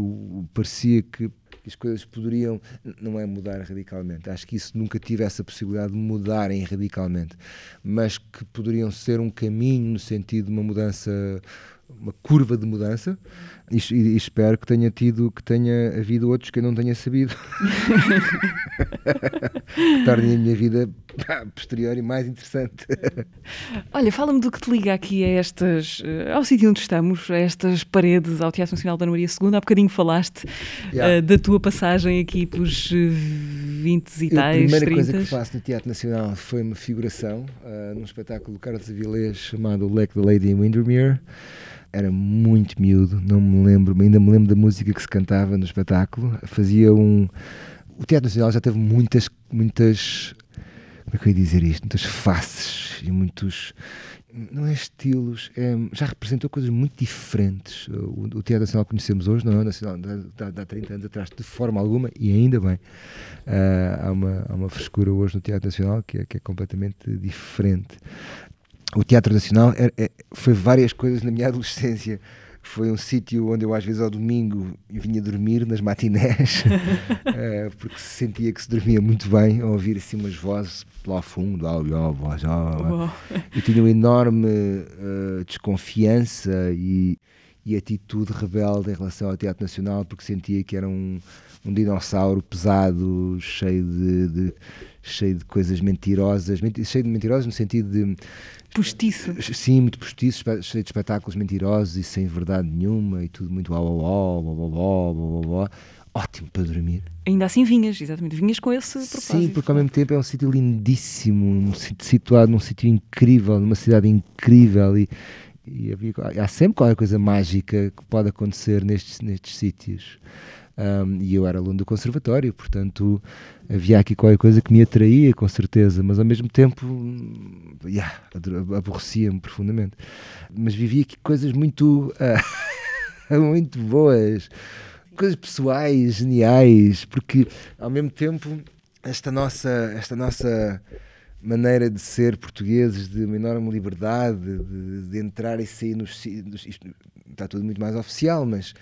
parecia que as coisas poderiam, não é mudar radicalmente, acho que isso nunca tive essa possibilidade de mudarem radicalmente, mas que poderiam ser um caminho no sentido de uma mudança, uma curva de mudança, e, e espero que tenha tido, que tenha havido outros que eu não tenha sabido, que tornem a minha vida posterior e mais interessante. Olha, fala-me do que te liga aqui a estas, eh, ao sítio onde estamos, a estas paredes, ao Teatro Nacional da Ana Maria II. Há bocadinho falaste yeah. uh, da tua passagem aqui pelos 20 e tais, A primeira 30. coisa que faço no Teatro Nacional foi uma figuração uh, num espetáculo do Carlos Avilés chamado Lake the Lady in Windermere era muito miúdo, não me lembro, ainda me lembro da música que se cantava no espetáculo. Fazia um. O Teatro Nacional já teve muitas, muitas como é que eu ia dizer isto? Muitas faces e muitos. Não é estilos, é, já representou coisas muito diferentes. O, o Teatro Nacional que conhecemos hoje não é o Nacional de há 30 anos atrás, de forma alguma, e ainda bem. Uh, há, uma, há uma frescura hoje no Teatro Nacional que é, que é completamente diferente. O Teatro Nacional é, é, foi várias coisas na minha adolescência foi um sítio onde eu às vezes ao domingo vinha dormir nas matinés uh, porque sentia que se dormia muito bem a ouvir assim umas vozes lá ao fundo oh, oh, oh, oh. e tinha uma enorme uh, desconfiança e, e atitude rebelde em relação ao Teatro Nacional porque sentia que era um, um dinossauro pesado cheio de, de cheio de coisas mentirosas cheio de mentirosas no sentido de Postiço. Sim, muito postiço, cheio de espetáculos mentirosos e sem verdade nenhuma e tudo muito ó, ó, ó, ótimo para dormir. Ainda assim vinhas, exatamente, vinhas com esse propósito. Sim, porque ao mesmo tempo é um sítio lindíssimo, um sítio situado num sítio incrível, numa cidade incrível e, e havia, há sempre qualquer coisa mágica que pode acontecer nestes, nestes sítios. Um, e eu era aluno do conservatório, portanto havia aqui qualquer coisa que me atraía, com certeza, mas ao mesmo tempo yeah, aborrecia-me profundamente. Mas vivia aqui coisas muito, uh, muito boas, coisas pessoais, geniais, porque ao mesmo tempo esta nossa, esta nossa maneira de ser portugueses, de uma enorme liberdade, de, de entrar e sair nos, nos. Isto está tudo muito mais oficial, mas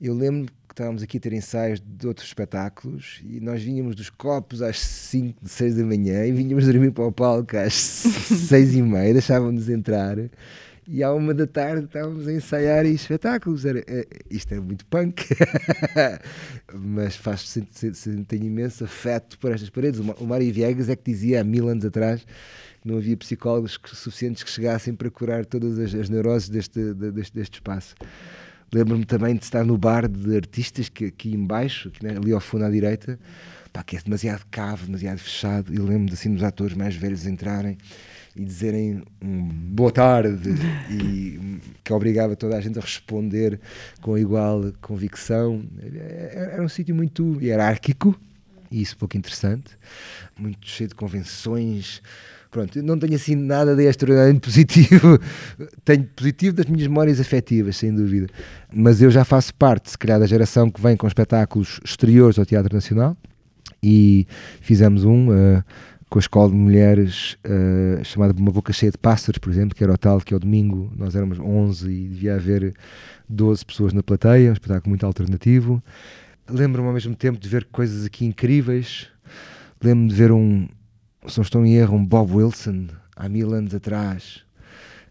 eu lembro estávamos aqui a ter ensaios de outros espetáculos e nós vinhamos dos copos às 5, 6 da manhã e vinhamos dormir para o palco às 6 e meia, deixávamos entrar e à uma da tarde estávamos a ensaiar espetáculos. Era, é, isto é muito punk, mas faz tenho imenso afeto por estas paredes. O Mário Viegas é que dizia há mil anos atrás que não havia psicólogos suficientes que chegassem para curar todas as, as neuroses deste, deste, deste espaço. Lembro-me também de estar no bar de artistas, que aqui embaixo, aqui, né, ali ao fundo à direita, pá, que é demasiado cave, demasiado fechado. E lembro-me assim dos atores mais velhos entrarem e dizerem um boa tarde e que obrigava toda a gente a responder com igual convicção. Era um sítio muito hierárquico e isso pouco interessante, muito cheio de convenções Pronto, não tenho assim nada de extraordinariamente positivo. tenho positivo das minhas memórias afetivas, sem dúvida. Mas eu já faço parte, se calhar, da geração que vem com espetáculos exteriores ao Teatro Nacional e fizemos um. Uh, com a escola de mulheres uh, chamada Uma Boca Cheia de Pássaros, por exemplo, que era o tal que ao domingo nós éramos 11 e devia haver 12 pessoas na plateia, um espetáculo muito alternativo. Lembro-me ao mesmo tempo de ver coisas aqui incríveis. Lembro-me de ver um, se não estou em erro, um Bob Wilson há mil anos atrás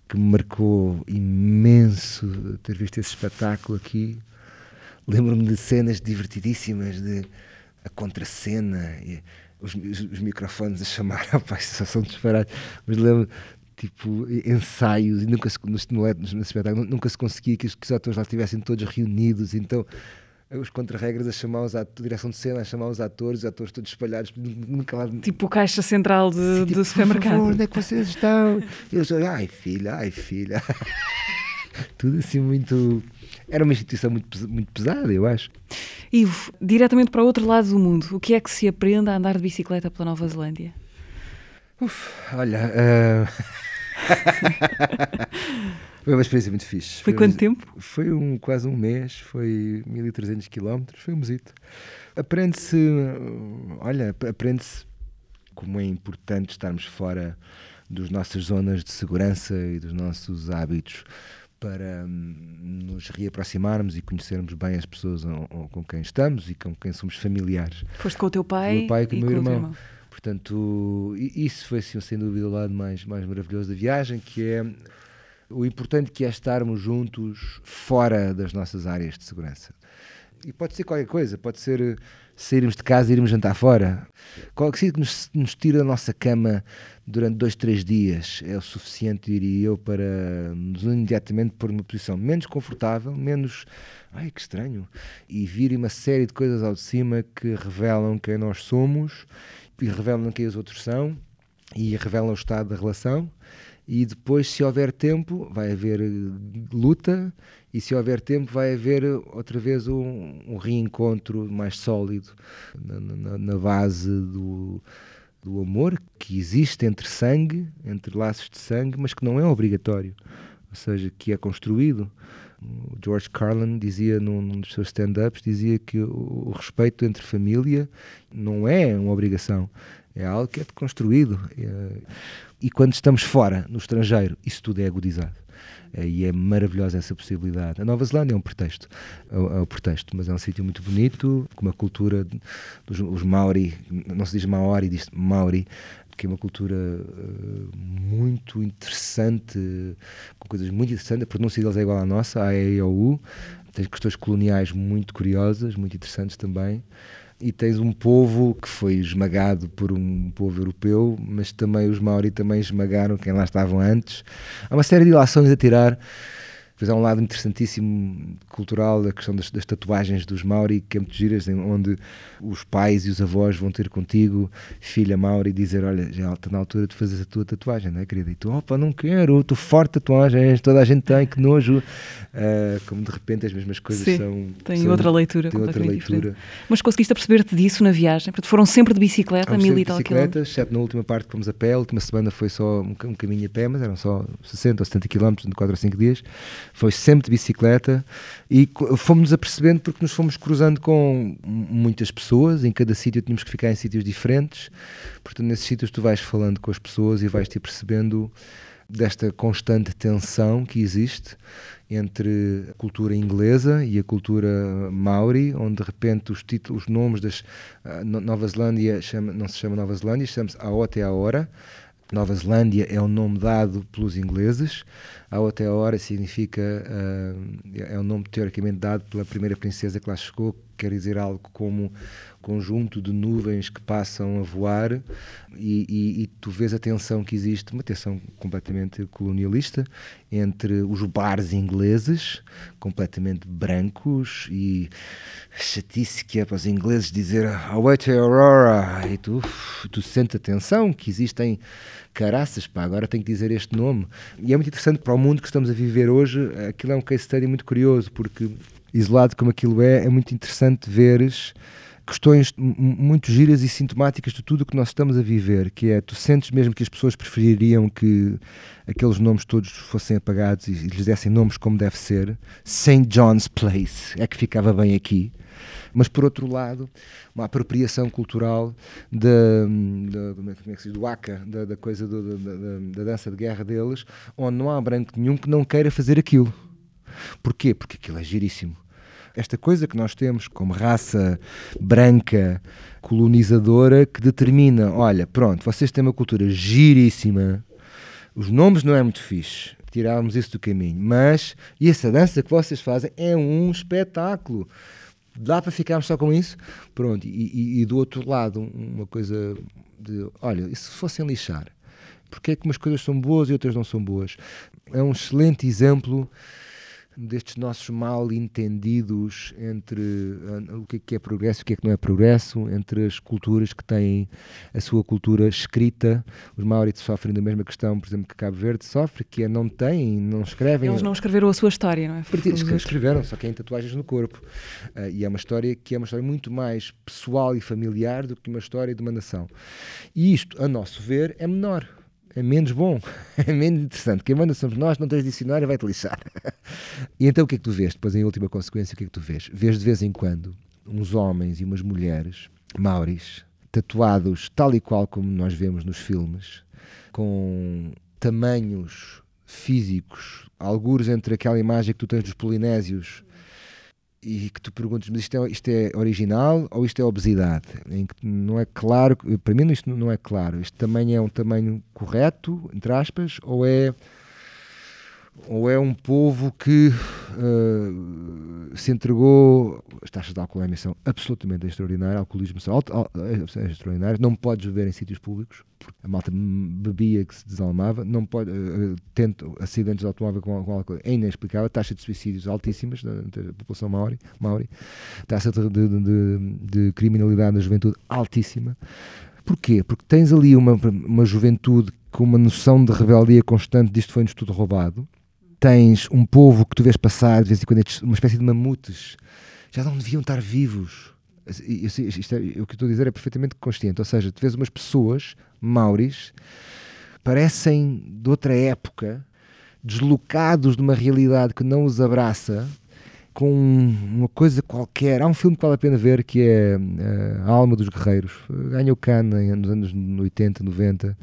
que me marcou imenso ter visto esse espetáculo aqui. Lembro-me de cenas divertidíssimas, de a contracena, os, os, os microfones a chamar, rapaz, só são disparados, mas lembro tipo ensaios e nunca se, no, no, espetáculo, nunca se conseguia que os, que os atores lá estivessem todos reunidos, então os contra-regras a chamar os atores, direção de cena a chamar os atores, os atores todos espalhados, nunca lá. Tipo caixa central de, Sim, tipo, do supermercado. Por favor, onde é que vocês estão? E eles, ai filha, ai filha. Tudo assim muito. Era uma instituição muito, muito pesada, eu acho. Ivo, diretamente para o outro lado do mundo, o que é que se aprende a andar de bicicleta pela Nova Zelândia? Uf, olha. Uh... Foi uma experiência muito fixe. Foi, foi quanto um, tempo? Foi um, quase um mês, foi 1300 km, foi um mesito. Aprende-se, olha, aprende-se como é importante estarmos fora das nossas zonas de segurança e dos nossos hábitos para hum, nos reaproximarmos e conhecermos bem as pessoas com quem estamos e com quem somos familiares. Foste com o teu pai, o meu pai e com o meu irmão. irmão. Portanto, isso foi assim, sem dúvida o lado mais, mais maravilhoso da viagem, que é o importante que é estarmos juntos fora das nossas áreas de segurança. E pode ser qualquer coisa, pode ser eh, sairmos de casa e irmos jantar fora. Qualquer coisa que nos, nos tira da nossa cama durante dois, três dias é o suficiente, diria eu, para nos imediatamente pôr numa posição menos confortável, menos. Ai que estranho! E vir uma série de coisas ao de cima que revelam quem nós somos e revelam quem os outros são e revelam o estado da relação e depois, se houver tempo, vai haver eh, luta, e se houver tempo, vai haver eh, outra vez um, um reencontro mais sólido na, na, na base do, do amor que existe entre sangue, entre laços de sangue, mas que não é obrigatório, ou seja, que é construído. O George Carlin dizia num, num dos seus stand-ups dizia que o, o, respeito entre família não é uma obrigação, é algo que é construído. É, e quando estamos fora, no estrangeiro, isso tudo é agudizado. E é maravilhosa essa possibilidade. A Nova Zelândia é um pretexto, é, é um pretexto, mas é um sítio muito bonito, com uma cultura dos os Maori, não se diz Maori, diz Maori, que é uma cultura uh, muito interessante, com coisas muito interessantes. A pronúncia deles é igual à nossa, a E, U. Tem questões coloniais muito curiosas, muito interessantes também e tens um povo que foi esmagado por um povo europeu, mas também os Maori também esmagaram quem lá estavam antes. Há uma série de ilações a tirar depois há um lado interessantíssimo cultural, a questão das, das, tatuagens dos Maori, que é muito giras, onde os pais e os avós vão ter contigo, filha Maori, dizer: Olha, já está na altura de fazer a tua tatuagem, não é, querida? E tu, opa, não quero, estou forte tatuagens, toda a gente tem, que nojo. Uh, como de repente as mesmas coisas Sim, são. Tem são, outra leitura, tem outra leitura. Diferente. Mas conseguiste perceber-te disso na viagem? Porque foram sempre de bicicleta, mil e tal bicicleta, exceto na última parte que fomos a pé, a última semana foi só um, um caminho a pé, mas eram só 60 ou 70 quilómetros de 4 ou 5 dias foi sempre de bicicleta e fomos-nos apercebendo porque nos fomos cruzando com muitas pessoas, em cada sítio tínhamos que ficar em sítios diferentes, portanto nesses sítios tu vais falando com as pessoas e vais-te percebendo desta constante tensão que existe entre a cultura inglesa e a cultura maori, onde de repente os títulos, os nomes das uh, Nova Zelândia chama, não se chama Nova Zelândia, chama-se Aoteaora, Nova Zelândia é o nome dado pelos ingleses, a hora significa, uh, é o nome teoricamente dado pela primeira princesa que lá chegou, quer dizer algo como conjunto de nuvens que passam a voar e, e, e, tu vês a tensão que existe, uma tensão completamente colonialista entre os bares ingleses, completamente brancos e chatice que é para os ingleses dizer Await Aurora e tu, tu sentes a tensão que existem caraças, pá, agora tenho que dizer este nome. E é muito interessante para o mundo que estamos a viver hoje, aquilo é um case study muito curioso, porque isolado como aquilo é, é muito interessante veres questões muito giras e sintomáticas de tudo o que nós estamos a viver, que é, tu sentes mesmo que as pessoas prefeririam que aqueles nomes todos fossem apagados e lhes dessem nomes como deve ser. St. John's Place é que ficava bem aqui. Mas, por outro lado, uma apropriação cultural da, da como é que se diz, do ACA, da, coisa do, da, dança de guerra deles, onde não há branco nenhum que não queira fazer aquilo. Porquê? Porque aquilo é giríssimo esta coisa que nós temos como raça branca colonizadora que determina, olha, pronto, vocês têm uma cultura giríssima, os nomes não é muito fixe, tirávamos isso do caminho, mas e essa dança que vocês fazem é um espetáculo. Dá para ficarmos só com isso? Pronto, e, e, e do outro lado, uma coisa de, olha, e se fossem lixar? Porque é que umas coisas são boas e outras não são boas? É um excelente exemplo destes nossos mal entendidos entre uh, o que é, que é progresso e o que é que não é progresso, entre as culturas que têm a sua cultura escrita. Os Maori sofrem da mesma questão, por exemplo, que Cabo Verde sofre, que é não têm, não escrevem. Eles não escreveram a sua história, não é? Escreveram, só que têm tatuagens no corpo. Uh, e é uma história que é uma história muito mais pessoal e familiar do que uma história de uma nação. E isto, a nosso ver, é menor é menos bom, é menos interessante. Quem manda somos nós, não tens dicionário, vai-te lixar. e então o que é que tu vês? Depois, em última consequência, o que é que tu vês? Vês de vez em quando uns homens e umas mulheres, mauris, tatuados tal e qual como nós vemos nos filmes, com tamanhos físicos, algures entre aquela imagem que tu tens dos polinésios e que tu perguntas, mas isto é, isto é original ou isto é obesidade? Em que não é claro, para mim isto não é claro. Este tamanho é um tamanho correto, entre aspas, ou é ou é um povo que uh, se entregou. As taxas de alcoolemia são absolutamente extraordinárias, alcoolismo são alto, é extraordinárias, não podes beber em sítios públicos, porque a malta bebia que se desalmava, não pode, uh, tento acidentes de automóvel com, com álcool é inexplicável, taxa de suicídios altíssimas da, da população maori, maori taxa de, de, de, de criminalidade na juventude altíssima. Porquê? Porque tens ali uma, uma juventude com uma noção de rebeldia constante, disto foi-nos tudo roubado, tens um povo que tu vês passar de vez em quando, uma espécie de mamutes, já não deviam estar vivos. Isto, isto é, o que estou a dizer é perfeitamente consciente. Ou seja, tu vês umas pessoas, mauris, parecem de outra época, deslocados de uma realidade que não os abraça, com uma coisa qualquer. Há um filme que vale a pena ver que é uh, A Alma dos Guerreiros. Ganhou Cannes nos anos 80, 90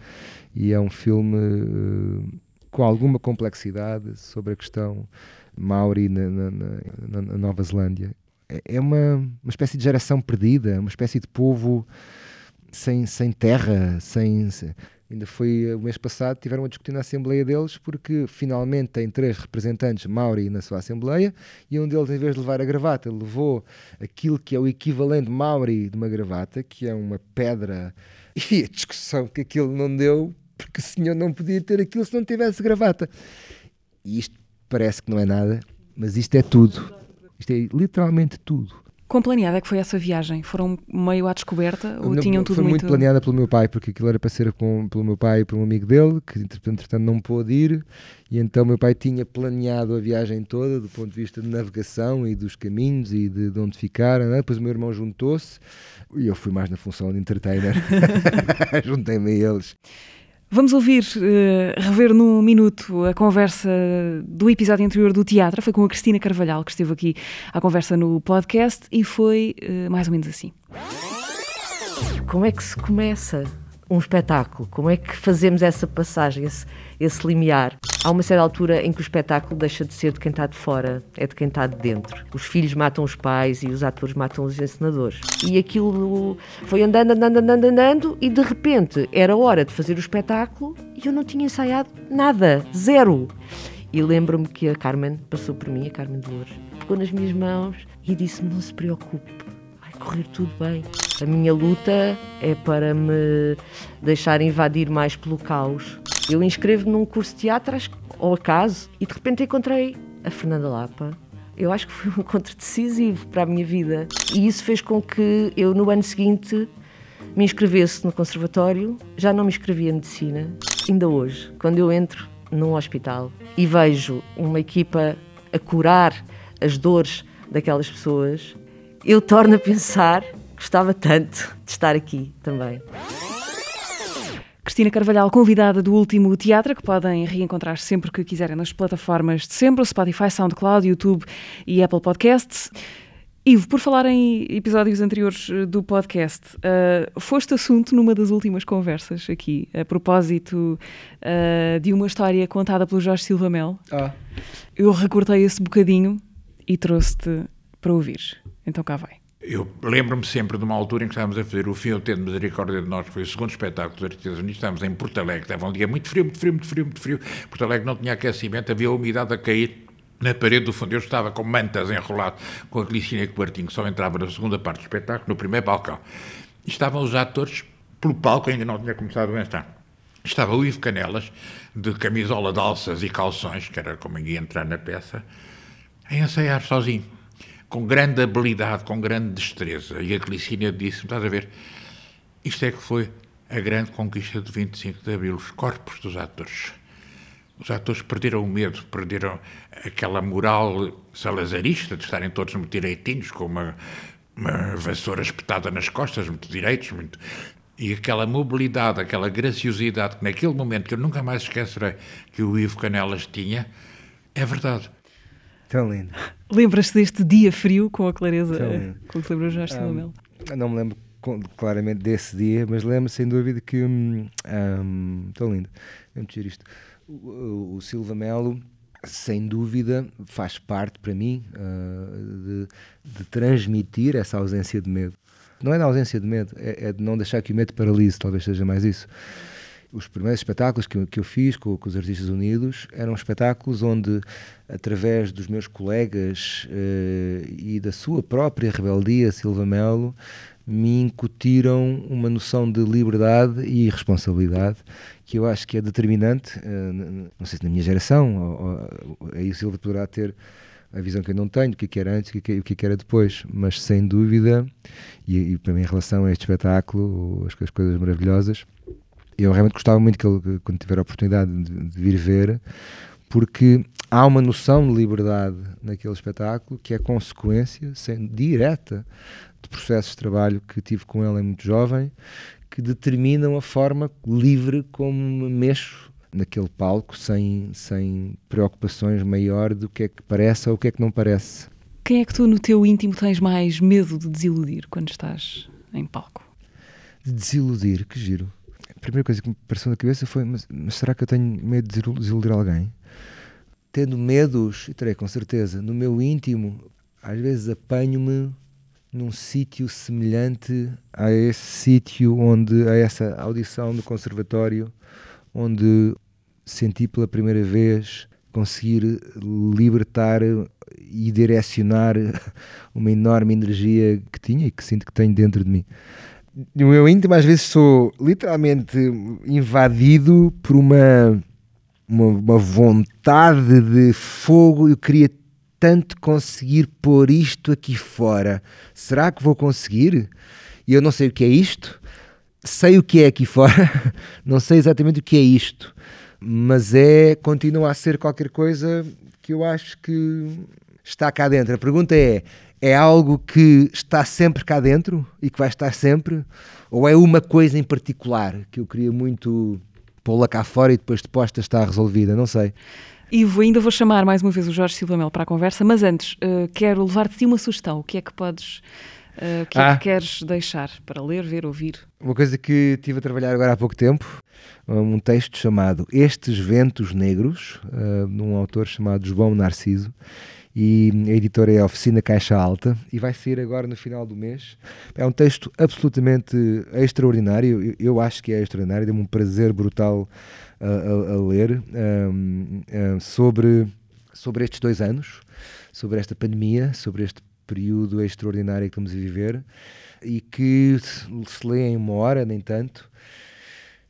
e é um filme. Uh, com alguma complexidade sobre a questão Maori na, na, na, na Nova Zelândia. É, é uma, uma espécie de geração perdida, uma espécie de povo sem, sem terra, sem, sem Ainda foi o mês passado, tiveram a discutir na Assembleia deles, porque finalmente tem três representantes Maori na sua Assembleia e um deles, em vez de levar a gravata, levou aquilo que é o equivalente Maori de uma gravata, que é uma pedra. E a discussão que aquilo não deu porque o senhor não podia ter aquilo se não tivesse gravata. E isto parece que não é nada, mas isto é tudo. Isto é literalmente tudo. Quão planeada é que foi essa viagem? Foram meio à descoberta ou não, tinham tudo foi muito... muito planeada pelo meu pai, porque aquilo era para ser com, pelo meu pai e por um amigo dele, que entretanto não pôde ir, e então meu pai tinha planeado a viagem toda do ponto de vista de navegação e dos caminhos e de, de onde ficar, né? depois o meu irmão juntou-se e eu fui mais na função de entertainer, juntei-me a eles. Vamos ouvir, uh, rever num minuto a conversa do episódio anterior do teatro. Foi com a Cristina Carvalhal que esteve aqui à conversa no podcast e foi uh, mais ou menos assim. Como é que se começa um espetáculo? Como é que fazemos essa passagem, esse, esse limiar? Há uma certa altura em que o espetáculo deixa de ser de quem está de fora, é de quem está de dentro. Os filhos matam os pais e os atores matam os encenadores. E aquilo foi andando, andando, andando, andando, e de repente era hora de fazer o espetáculo e eu não tinha ensaiado nada, zero. E lembro-me que a Carmen passou por mim, a Carmen de Lourdes, pegou nas minhas mãos e disse-me: Não se preocupe, vai correr tudo bem. A minha luta é para me deixar invadir mais pelo caos. Eu inscrevo-me num curso de teatro, ao acaso, e de repente encontrei a Fernanda Lapa. Eu acho que foi um encontro decisivo para a minha vida. E isso fez com que eu, no ano seguinte, me inscrevesse no conservatório. Já não me inscrevia em medicina. Ainda hoje, quando eu entro num hospital e vejo uma equipa a curar as dores daquelas pessoas, eu torno a pensar Gostava tanto de estar aqui também. Cristina Carvalhal, convidada do último teatro, que podem reencontrar sempre que quiserem nas plataformas de sempre, Spotify, SoundCloud, YouTube e Apple Podcasts. Ivo, por falar em episódios anteriores eh, do podcast, uh, foste assunto numa das últimas conversas aqui, a propósito uh, de uma história contada pelo Jorge Silva Mel. Ah. Eu recortei esse bocadinho e trouxe-te para ouvir. Então cá vai. Eu lembro-me sempre de uma altura em que estávamos a fazer o filme Tendo Misericórdia de Nós, que foi o segundo espetáculo dos Artistas Unidos, estávamos em Porto Alegre, estava um dia muito frio, muito frio, muito frio, muito frio. Porto Alegre não tinha aquecimento, havia umidade a cair na parede do fundo. Eu estava com mantas enrolado com a Glicina Cobertinho, que só entrava na segunda parte do espetáculo, no primeiro balcão. E estavam os atores pelo palco, ainda não tinha começado a entrar. Estava o Ivo Canelas, de camisola de alças e calções, que era como ia entrar na peça, a ensaiar sozinho, com grande habilidade, com grande destreza. E a Glicina disse-me, estás a ver, isto é que foi a grande conquista de 25 de Abril, os corpos dos atores. Os atores perderam o medo, perderam aquela moral salazarista de estarem todos muito direitinhos, com uma, uma vassoura espetada nas costas, muito direitos, muito... E aquela mobilidade, aquela graciosidade que naquele momento, que eu nunca mais esquecerei, que o Ivo Canelas tinha, é verdade. Tão lindo. Lembras-te deste dia frio com a clareza eh, com que lembra o Jorge Silva Mel? Eu não me lembro claramente desse dia, mas lembro sem dúvida que. Hum, hum, tão lindo. Muito giro isto. O, o- Silva Melo, sem dúvida, faz parte para mim ah, de, de transmitir essa ausência de medo. Não é da ausência de medo, é, é de não deixar que o medo paralise, talvez seja mais isso. Os primeiros espetáculos que eu, que eu fiz com, com os Artistas Unidos eram espetáculos onde, através dos meus colegas eh, e da sua própria rebeldia, Silva Melo, me incutiram uma noção de liberdade e responsabilidade que eu acho que é determinante, n- não sei se na minha geração, ou, aí o Silva poderá ter a visão que eu não tenho, que é que era antes e o é o é que era depois, mas sem dúvida, e, e para mim em relação a este espetáculo, as, as coisas maravilhosas, eu realmente gostava muito que ele, quando tiver a oportunidade de, de vir ver, porque há uma noção de liberdade naquele espetáculo que é consequência sem, direta de processos de trabalho que tive com ele em muito jovem, que determinam a forma livre como me mexo naquele palco sem, sem preocupações maior do que é que parece ou o que é que não parece. Quem é que tu, no teu íntimo, tens mais medo de desiludir quando estás em palco? De desiludir, que giro. Primeira coisa que me passou na cabeça foi: mas, mas será que eu tenho medo de desilu- desiludir alguém? Tendo medos, e terei com certeza, no meu íntimo, às vezes apanho-me num sítio semelhante a esse sítio onde, a essa audição do conservatório, onde senti pela primeira vez conseguir libertar e direcionar uma enorme energia que tinha e que sinto que tenho dentro de mim. No meu íntimo, às vezes sou literalmente invadido por uma, uma, uma vontade de fogo. Eu queria tanto conseguir pôr isto aqui fora. Será que vou conseguir? E eu não sei o que é isto. Sei o que é aqui fora. Não sei exatamente o que é isto. Mas é, continua a ser qualquer coisa que eu acho que está cá dentro. A pergunta é: é algo que está sempre cá dentro e que vai estar sempre? Ou é uma coisa em particular que eu queria muito pô-la cá fora e depois de posta está resolvida? Não sei. Ivo, ainda vou chamar mais uma vez o Jorge Silva Mel para a conversa, mas antes eh, quero levar-te uma sugestão. O que é que podes, eh, o que é Ah. que queres deixar para ler, ver, ouvir? Uma coisa que estive a trabalhar agora há pouco tempo, um texto chamado Estes Ventos Negros, uh, de um autor chamado João Narciso, e a editora é a Oficina Caixa Alta, e vai sair agora no final do mês. É um texto absolutamente extraordinário, eu, eu acho que é extraordinário, deu-me um prazer brutal a, a- a ler, um, um, sobre, sobre estes dois anos, sobre esta pandemia, sobre este período extraordinário que estamos a viver e que se se lê em uma hora, nem tanto,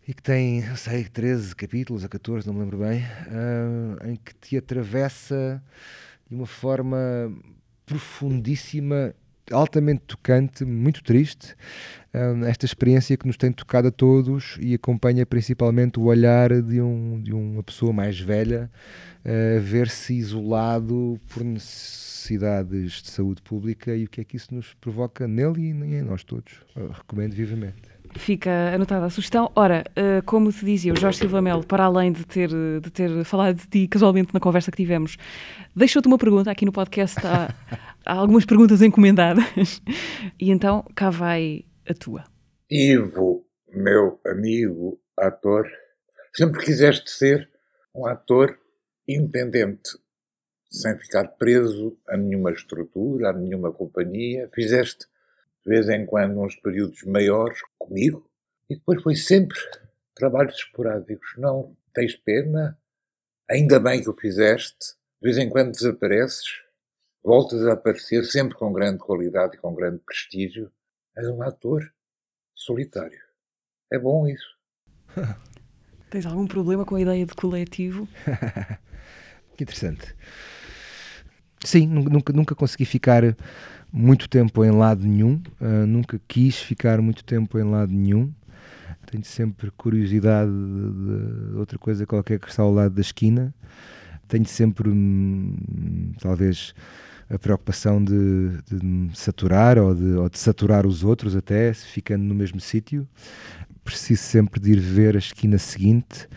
e que tem, não sei, 13 capítulos a 14, não me lembro bem, ah, em que te atravessa de uma forma profundíssima, altamente tocante, muito triste, ah, esta experiência que nos tem tocado a todos e acompanha principalmente o olhar de, um, de uma pessoa mais velha a ver-se isolado por necessidades de saúde pública e o que é que isso nos provoca nele e em nós todos. Eu recomendo vivamente. Fica anotada a sugestão. Ora, uh, como te dizia, o Jorge Silva Melo, para além de ter, de ter falado de ti casualmente na conversa que tivemos, deixou-te uma pergunta aqui no podcast. Há, há algumas perguntas encomendadas. E então, cá vai a tua. Ivo, meu amigo ator, sempre quiseste ser um ator independente, sem ficar preso a nenhuma estrutura, a nenhuma companhia. Fizeste de vez em quando uns períodos maiores comigo e depois foi sempre trabalhos esporádicos. Não tens pena? Ainda bem que o fizeste. De vez em quando desapareces, voltas a aparecer sempre com grande qualidade e com grande prestígio. És um ator solitário. É bom isso. Tens algum problema com a ideia de coletivo? que interessante. Sim, nunca, nunca consegui ficar muito tempo em lado nenhum, uh, nunca quis ficar muito tempo em lado nenhum. Tenho sempre curiosidade de, de outra coisa qualquer que está ao lado da esquina. Tenho sempre, hum, talvez, a preocupação de, de me saturar ou de, ou de, saturar os outros até, ficando no mesmo sítio. Preciso sempre de ir ver a esquina seguinte.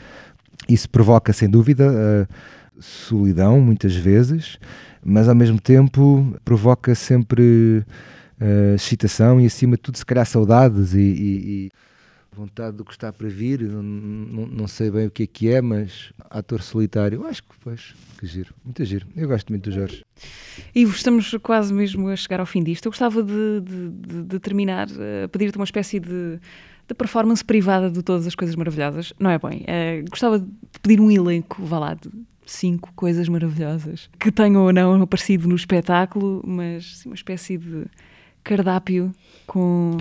Isso provoca, sem dúvida, a solidão, muitas vezes, mas ao mesmo tempo provoca sempre uh, excitação e, acima de tudo, se calhar saudades e, e, e vontade do que está para vir. Não, não, não, sei bem o que é que é, mas ator solitário, acho que pois, que giro, muito giro. Eu gosto muito do Jorge. Ivo, estamos quase mesmo a chegar ao fim disto. Eu gostava de, de, de, de terminar a pedir-te uma espécie de de performance privada de todas as coisas maravilhosas. Não é bem. É, gostava de pedir um elenco, vá lá, de cinco coisas maravilhosas que tenham ou não aparecido no espetáculo, mas sim, uma espécie de cardápio com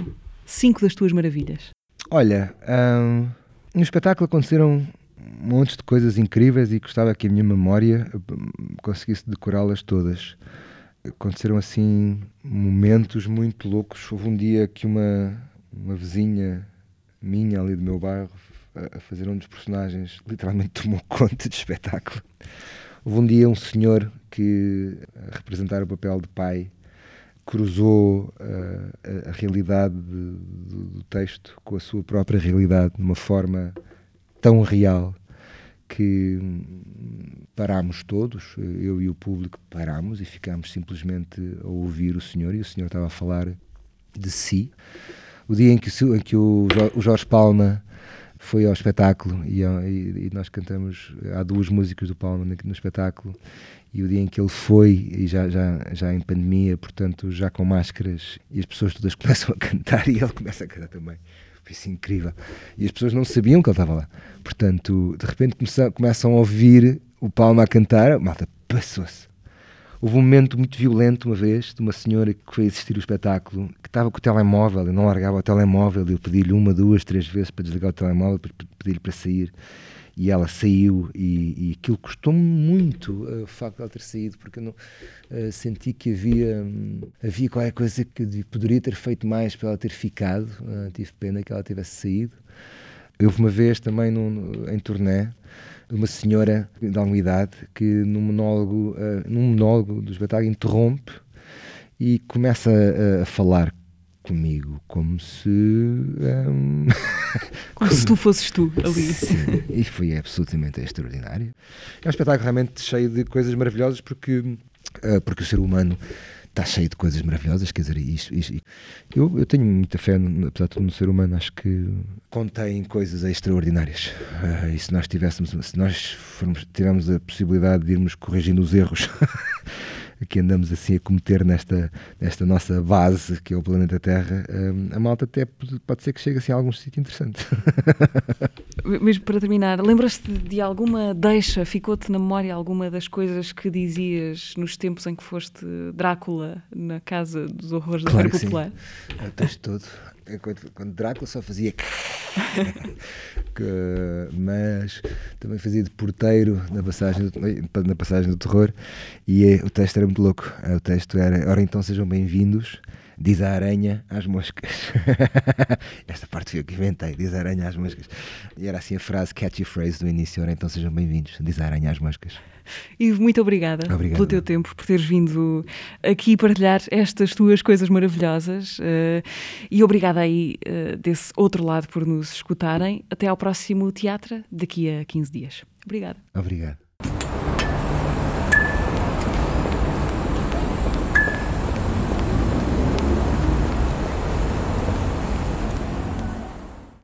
cinco das tuas maravilhas. Olha, hum, no espetáculo aconteceram montes de coisas incríveis e gostava que a minha memória hum, conseguisse decorá-las todas. Aconteceram assim momentos muito loucos. Houve um dia que uma, uma vizinha minha ali do meu bairro a fazer um dos personagens literalmente tomou conta de espetáculo. Houve um dia um senhor que, a representar o papel de pai, cruzou uh, a, realidade de, do, do texto com a sua própria realidade de uma forma tão real que parámos todos, eu e o público parámos e ficámos simplesmente a ouvir o senhor e o senhor estava a falar de si o dia em que, em que o, o Jorge Palma foi ao espetáculo e, e, e, nós cantamos, há duas músicas do Palma no, no, espetáculo e o dia em que ele foi, e já, já, já em pandemia, portanto já com máscaras e as pessoas todas começam a cantar e ele começa a cantar também. Foi assim incrível. E as pessoas não sabiam que ele estava lá. Portanto de repente começam, começam a ouvir o Palma a cantar, malta passou-se Houve um momento muito violento uma vez de uma senhora que foi assistir o espetáculo que estava com o telemóvel e não largava o telemóvel. Eu pedi-lhe uma, duas, três vezes para desligar o telemóvel, pedi-lhe para sair e ela saiu e, e aquilo custou-me muito uh, o facto de ela ter saído porque eu não, uh, senti que havia um, havia qualquer coisa que poderia ter feito mais para ela ter ficado uh, tive pena que ela tivesse saído houve uma vez também num, em turnê uma senhora de alguma idade que num monólogo, uh, num monólogo do espetáculo interrompe e começa a, a falar comigo como se um... como se tu fosses tu ali. Sim, e foi absolutamente extraordinário. É um espetáculo realmente cheio de coisas maravilhosas porque uh, porque o ser humano está cheio de coisas maravilhosas, quer dizer, isto, isto, eu, eu tenho muita fé, apesar de tudo, no ser humano, acho que contém coisas extraordinárias. Uh, e se nós tivéssemos, se nós formos, tivermos a possibilidade de irmos corrigindo os erros que andamos assim a cometer nesta, nesta nossa base, que é o planeta Terra, um, a malta até pode ser que chegue assim a algum sítio interessante. Mesmo para terminar, lembras-te de alguma deixa, ficou-te na memória alguma das coisas que dizias nos tempos em que foste Drácula na Casa dos Horrores da claro Feira Popular? Sim. O texto todo. Quando, quando Drácula só fazia que, mas também fazia de porteiro na passagem do, na passagem do terror e é, o texto era muito louco. O texto era, ora então sejam bem-vindos Diz a aranha às moscas. Esta parte foi eu que inventei. Diz a aranha às moscas. E era assim a frase, catchy phrase do início. Ora, então sejam bem-vindos. Diz a aranha às moscas. Ivo, muito obrigada Obrigado. pelo teu tempo, por teres vindo aqui partilhar estas tuas coisas maravilhosas eh, e obrigada aí eh, desse outro lado por nos escutarem. Até ao próximo teatro, daqui a 15 dias. Obrigada. Obrigado.